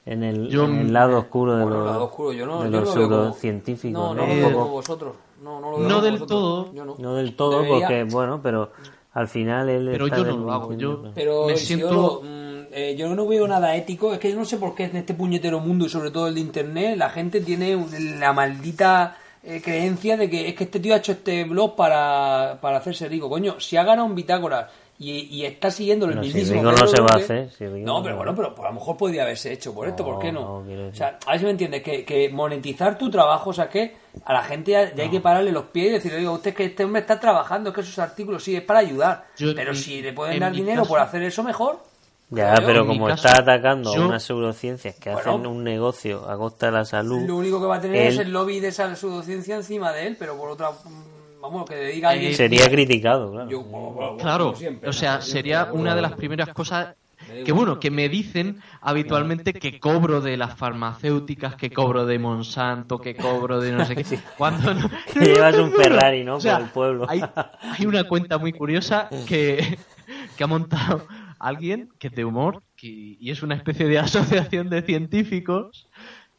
en el, Yo- en el lado oscuro de los, lado oscuro, yo no, de yo los no lo veo como- pseudocientíficos, No, ¿no? lo Un veo como vosotros. No, no, lo veo No como del vosotros. todo. Yo no. No del todo, Debería. porque, bueno, pero al final él Pero está yo no lo hago, yo-. Pero Me si siento- yo, lo- mm, eh, yo no veo nada ético. Es que yo no sé por qué en este puñetero mundo y sobre todo el de internet la gente tiene un- la maldita eh, creencia de que es que este tío ha hecho este blog para, para hacerse rico. Coño, si ha ganado un bitácora y, y está siguiendo el No, si no se va a hacer, si no, no pero bueno, pero pues a lo mejor podría haberse hecho por esto, ¿por qué No, no? no, quiero o sea, a ver si me entiendes, que, que monetizar tu trabajo, o sea, que a la gente ya, ya hay que pararle los pies y decirle, oiga, usted que este hombre está trabajando, es que sus artículos sí es para ayudar, Yo, pero en- si le pueden en dar dinero caso- por hacer eso, mejor. Ya, Claro, pero como caso, está atacando yo- a unas pseudociencias que Bueno. hacen un negocio a costa de la salud, Lo único que va a tener es el lobby de esa pseudociencia encima de él, pero por otra, vamos, que le diga a alguien... Eh, sería criticado, claro. Yo, bueno, bueno, bueno, Claro, siempre, o sea, ¿no? sería una de las primeras cosas que bueno, que me dicen habitualmente que cobro de las farmacéuticas, que cobro de Monsanto, que cobro de no sé qué. Cuando no- Que llevas un Ferrari, ¿no? O sea, por el pueblo. Hay, hay una cuenta muy curiosa que, que ha montado alguien que es de humor que- y es una especie de asociación de científicos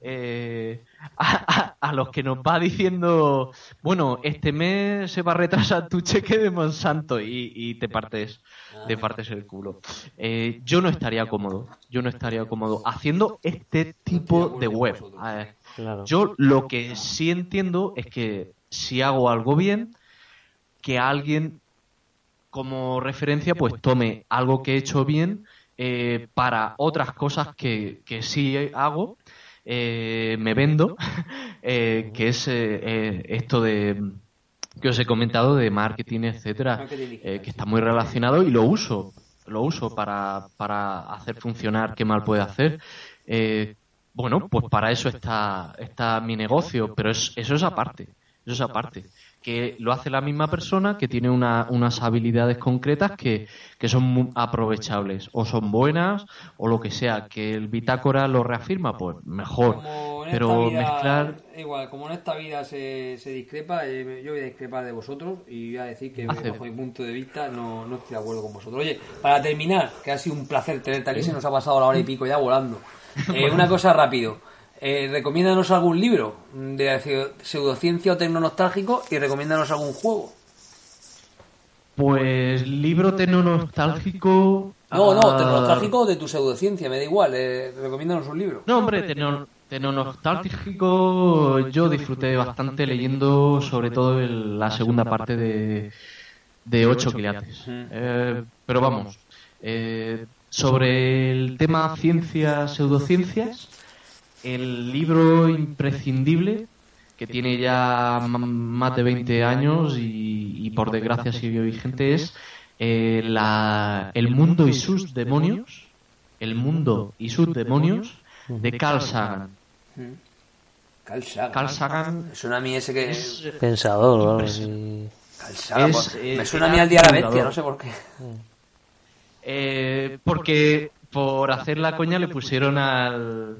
eh, a, a- a los que nos va diciendo, bueno, este mes se va a retrasar tu cheque de Monsanto y, y te partes te partes el culo. Eh, yo no estaría cómodo, yo no estaría cómodo haciendo este tipo de web. Claro. yo lo que sí entiendo es que si hago algo bien, que alguien como referencia pues tome algo que he hecho bien eh, para otras cosas que, que sí hago, eh, me vendo, eh, que es eh, eh, esto de que os he comentado de marketing, etcétera, eh, que está muy relacionado y lo uso, lo uso para, para hacer funcionar qué mal puede hacer. Eh, bueno, pues para eso está, está mi negocio, pero es, eso es aparte, eso es aparte. Que lo hace la misma persona que tiene una- unas habilidades concretas que, que son mu- aprovechables, o son buenas, o lo que sea. Que el bitácora lo reafirma, pues mejor. Pero vida, mezclar. Igual, como en esta vida se, se discrepa, eh, yo voy a discrepar de vosotros y voy a decir que Hace- bajo mi punto de vista no, no estoy de acuerdo con vosotros. Oye, para terminar, que ha sido un placer tenerte aquí, se nos ha pasado la hora y pico ya volando. Eh, una cosa rápido. Eh, recomiéndanos algún libro de pseudociencia o tecnonostálgico y recomiéndanos algún juego. Pues libro tecnonostálgico. No, no, ah, tecnonostálgico de tu pseudociencia, me da igual. Eh, recomiéndanos un libro. No, hombre, tecno- tecnonostálgico yo disfruté bastante leyendo sobre todo el- la segunda parte de, de Ocho Quilates. Eh, pero vamos, eh, sobre el tema ciencias, pseudociencias, el libro imprescindible que tiene ya más de 20 años y, y por desgracia sigue vigente es eh, la, El mundo y sus demonios, El mundo y sus demonios de Carl Sagan. Carl Sagan. Carl Sagan Me suena a mí ese que... es, Pensador o algo así. Carl Sagan, es, pues, eh, me suena a mí al día de la bestia, no sé por qué. eh, porque por hacer la coña le pusieron al,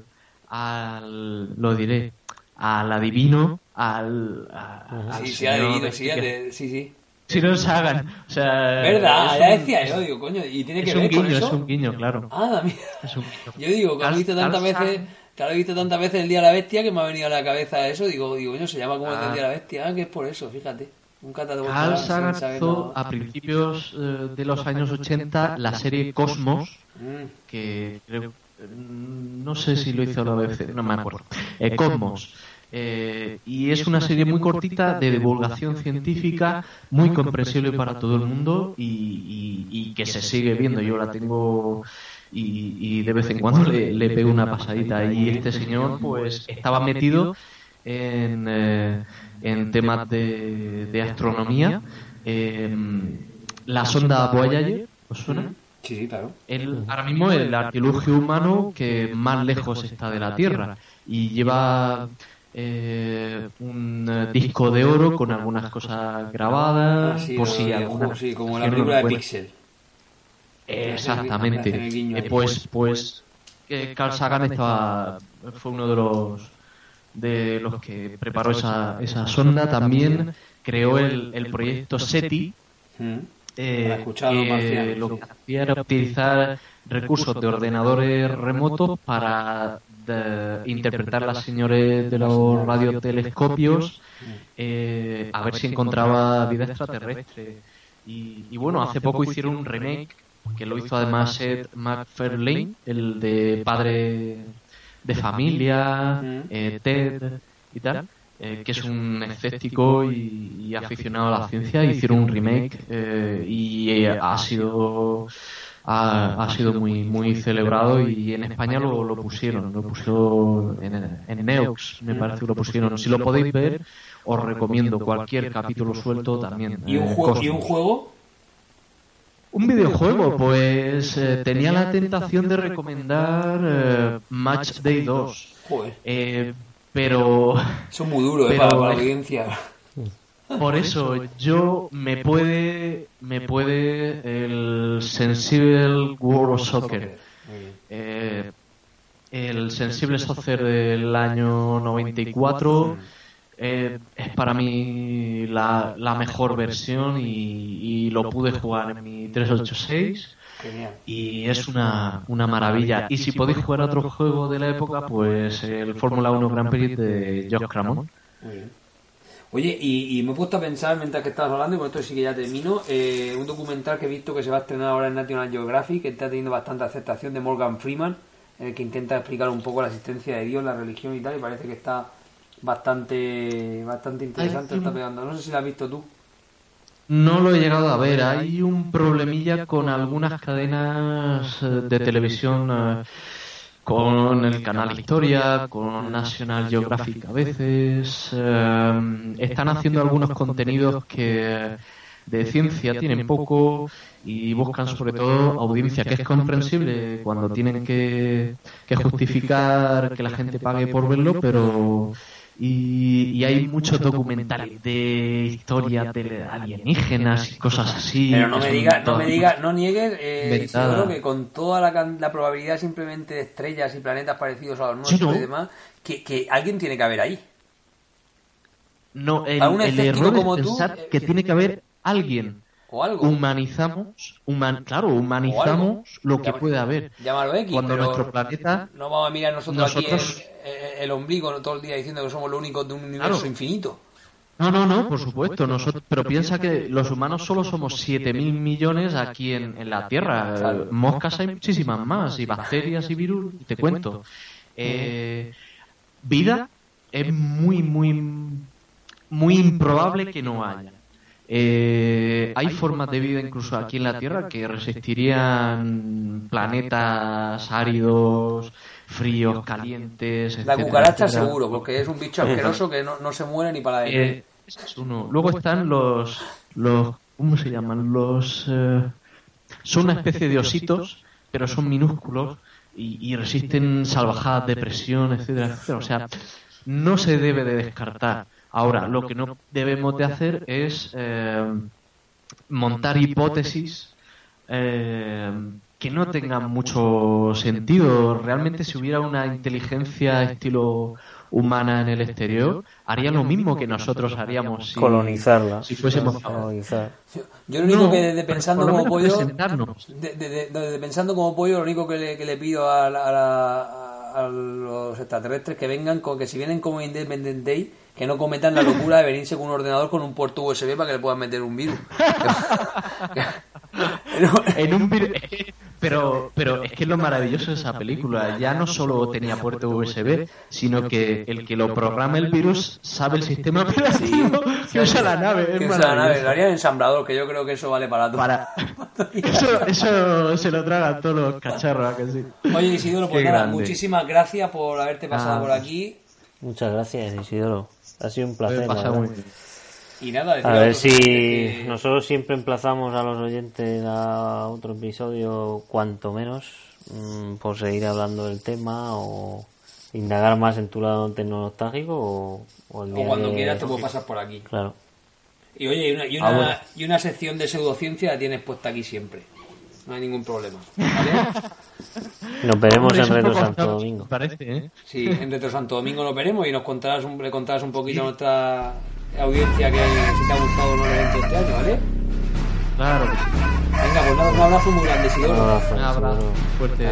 al lo diré, al adivino, al, a- al Sí, sí, señor adivino, este sí, que- al de- sí, sí. Si no se hagan. O sea, ¿Verdad? Ya decía yo, digo, coño, ¿y tiene que Es un ver con guiño, eso? es un guiño, claro. Ah, mira. Es un guiño. Yo digo, que lo he visto tantas veces, Sagan- claro, he visto tantas veces el Día de la Bestia que me ha venido a la cabeza eso, digo, digo, coño, se llama como el Ah. Día de la Bestia, que es por eso, fíjate. Carl Sagan hizo a principios eh, de los años 80 la serie Cosmos, Mm, que creo, no sé si lo hizo la BBC, no me acuerdo. Eh, Cosmos. Eh, y es una serie muy cortita de divulgación científica, muy comprensible para todo el mundo y, y- y que se sigue viendo. Yo la tengo y, y de vez en cuando le, le pego una pasadita. Y este señor, pues, estaba metido en, eh, en temas de, de astronomía. Eh, la sonda Voyager, ¿os suena? Sí, sí, claro. El, ahora mismo el artilugio humano que más lejos está de la Tierra y lleva eh, un eh, disco de oro con algunas cosas grabadas, Ah, sí, por si alguna sí, como la película de Pixel. Exactamente. Eh, ahí. pues, pues eh, Carl Sagan estaba, fue uno de los de los que preparó esa, esa sonda. También creó el, el proyecto SETI, Mm. Eh, que marcianos, lo que hacía era utilizar recursos de ordenadores remotos para de- interpretar las señales de los radiotelescopios eh, a ver si encontraba vida extraterrestre. Y, y bueno, hace poco hicieron un remake que lo hizo además Seth MacFarlane, el de padre de familia, eh, Ted y tal, eh, que es un escéptico y, y aficionado a la ciencia. Hicieron un remake eh, y eh, ha sido ha, ha sido muy muy celebrado y en España lo, lo pusieron, lo pusieron en, en Neox, me parece que lo pusieron. Si lo podéis ver, os recomiendo cualquier capítulo suelto también. ¿Y un, eh, juego, ¿Y Cosmos. un juego? Un videojuego, pues eh, tenía la tentación de recomendar eh, Match Day 2. Joder, Eh, pero es muy duro, eh, Pero- para, para la audiencia. por eso yo me puede me puede el Sensible World of Soccer. Eh, el Sensible Soccer del año 94 eh, es para mí la, la mejor versión y, y lo pude jugar en mi 386 Genial. y es una, una maravilla. Y si podéis jugar a otro juego de la época, pues el Fórmula 1 Grand Prix de Josh Cramon. Oye, y, y me he puesto a pensar mientras que estabas hablando, y con esto sí que ya termino, eh, un documental que he visto que se va a estrenar ahora en National Geographic, que está teniendo bastante aceptación de Morgan Freeman, en el que intenta explicar un poco la existencia de Dios, la religión y tal, y parece que está bastante bastante interesante, está pegando. No sé si lo has visto tú. No lo he llegado a ver. Hay un problemilla con algunas cadenas eh, de televisión, eh, con el canal Historia, con National Geographic a veces. eh, están haciendo algunos contenidos que de ciencia tienen poco y buscan sobre todo audiencia, que es comprensible cuando tienen que, que justificar que la gente pague por verlo, pero y, y hay muchos documentales de historia de alienígenas y cosas así. Pero no me digas, no me digas, no niegues, eh, seguro que con toda la, can- la probabilidad simplemente de estrellas y planetas parecidos a los Sí, nuestros ¿no? y demás, que, que alguien tiene que haber ahí. No, el, A un el error como es tú, pensar eh, que tiene que haber alguien. O algo. Humanizamos, human, claro, humanizamos lo que puede haber. Llámalo X. Cuando pero nuestro planeta No vamos a mirar nosotros, Nosotros- aquí el, el- el ombligo todo el día diciendo que somos los únicos de un universo Claro. infinito. No, no, no, por supuesto. Nosotros, pero piensa que los humanos solo somos 7.000 millones aquí en, en la Tierra. Claro. Moscas hay muchísimas más, y bacterias y virus, y te cuento. Eh, vida es muy, muy, muy improbable que no haya. Eh, hay formas de vida incluso aquí en la Tierra que resistirían planetas áridos, fríos, calientes. La etcétera, cucaracha etcétera. seguro, porque es un bicho asqueroso que no, no se muere ni para adentro. Eh, ese es uno. Luego están los, los ¿cómo se llaman? Los eh, son una especie de ositos, pero son minúsculos y, y resisten salvajadas de presión, etcétera, etcétera. O sea, no se debe de descartar. Ahora, lo que no debemos de hacer es eh, montar hipótesis eh, que no tengan mucho sentido. Realmente si hubiera una inteligencia estilo humana en el exterior, haría lo mismo que nosotros haríamos si, colonizarla. si fuésemos colonizar. Yo, yo lo único No, que desde pensando como pollo, presentarnos. de- de- de- desde pensando como pollo, lo único que le, que le pido a, la- a la- a los extraterrestres que vengan, con que si vienen como Independent Day, que no cometan la locura de venirse con un ordenador con un puerto USB para que le puedan meter un virus. En un vir- pero, pero es que es lo maravilloso de esa película. Ya no solo tenía puerto USB, sino que el que lo programa el virus sabe el sistema operativo que usa la nave. Es que usa la nave, lo maravilloso. haría en ensamblador, que yo creo que eso vale para todo. Para... Eso, eso se lo tragan todos los cacharros, ¿a que sí? Oye Isidoro, pues nada, muchísimas gracias por haberte pasado Ah. por aquí. Muchas gracias, Isidoro. Ha sido un placer. Y nada, A ver si que- nosotros siempre emplazamos a los oyentes a otro episodio, cuanto menos, mm, por seguir hablando del tema o indagar más en tu lado tecnológico o, o el O día cuando que- quieras te puedo pasar por aquí. Claro. Y oye, y una, y Ah, una, bueno. y una sección de pseudociencia la tienes puesta aquí siempre. No hay ningún problema. ¿Vale? Nos veremos Hombre, en un Retro Santo Domingo. Parece, ¿eh? Sí, en Retro Santo Domingo nos veremos y nos contarás un, le contarás un poquito a nuestra audiencia que si te ha gustado o no el evento este año, ¿vale? Claro que sí. Venga, pues nada, un abrazo muy grande, Un Isidoro. abrazo, Un abrazo fuerte.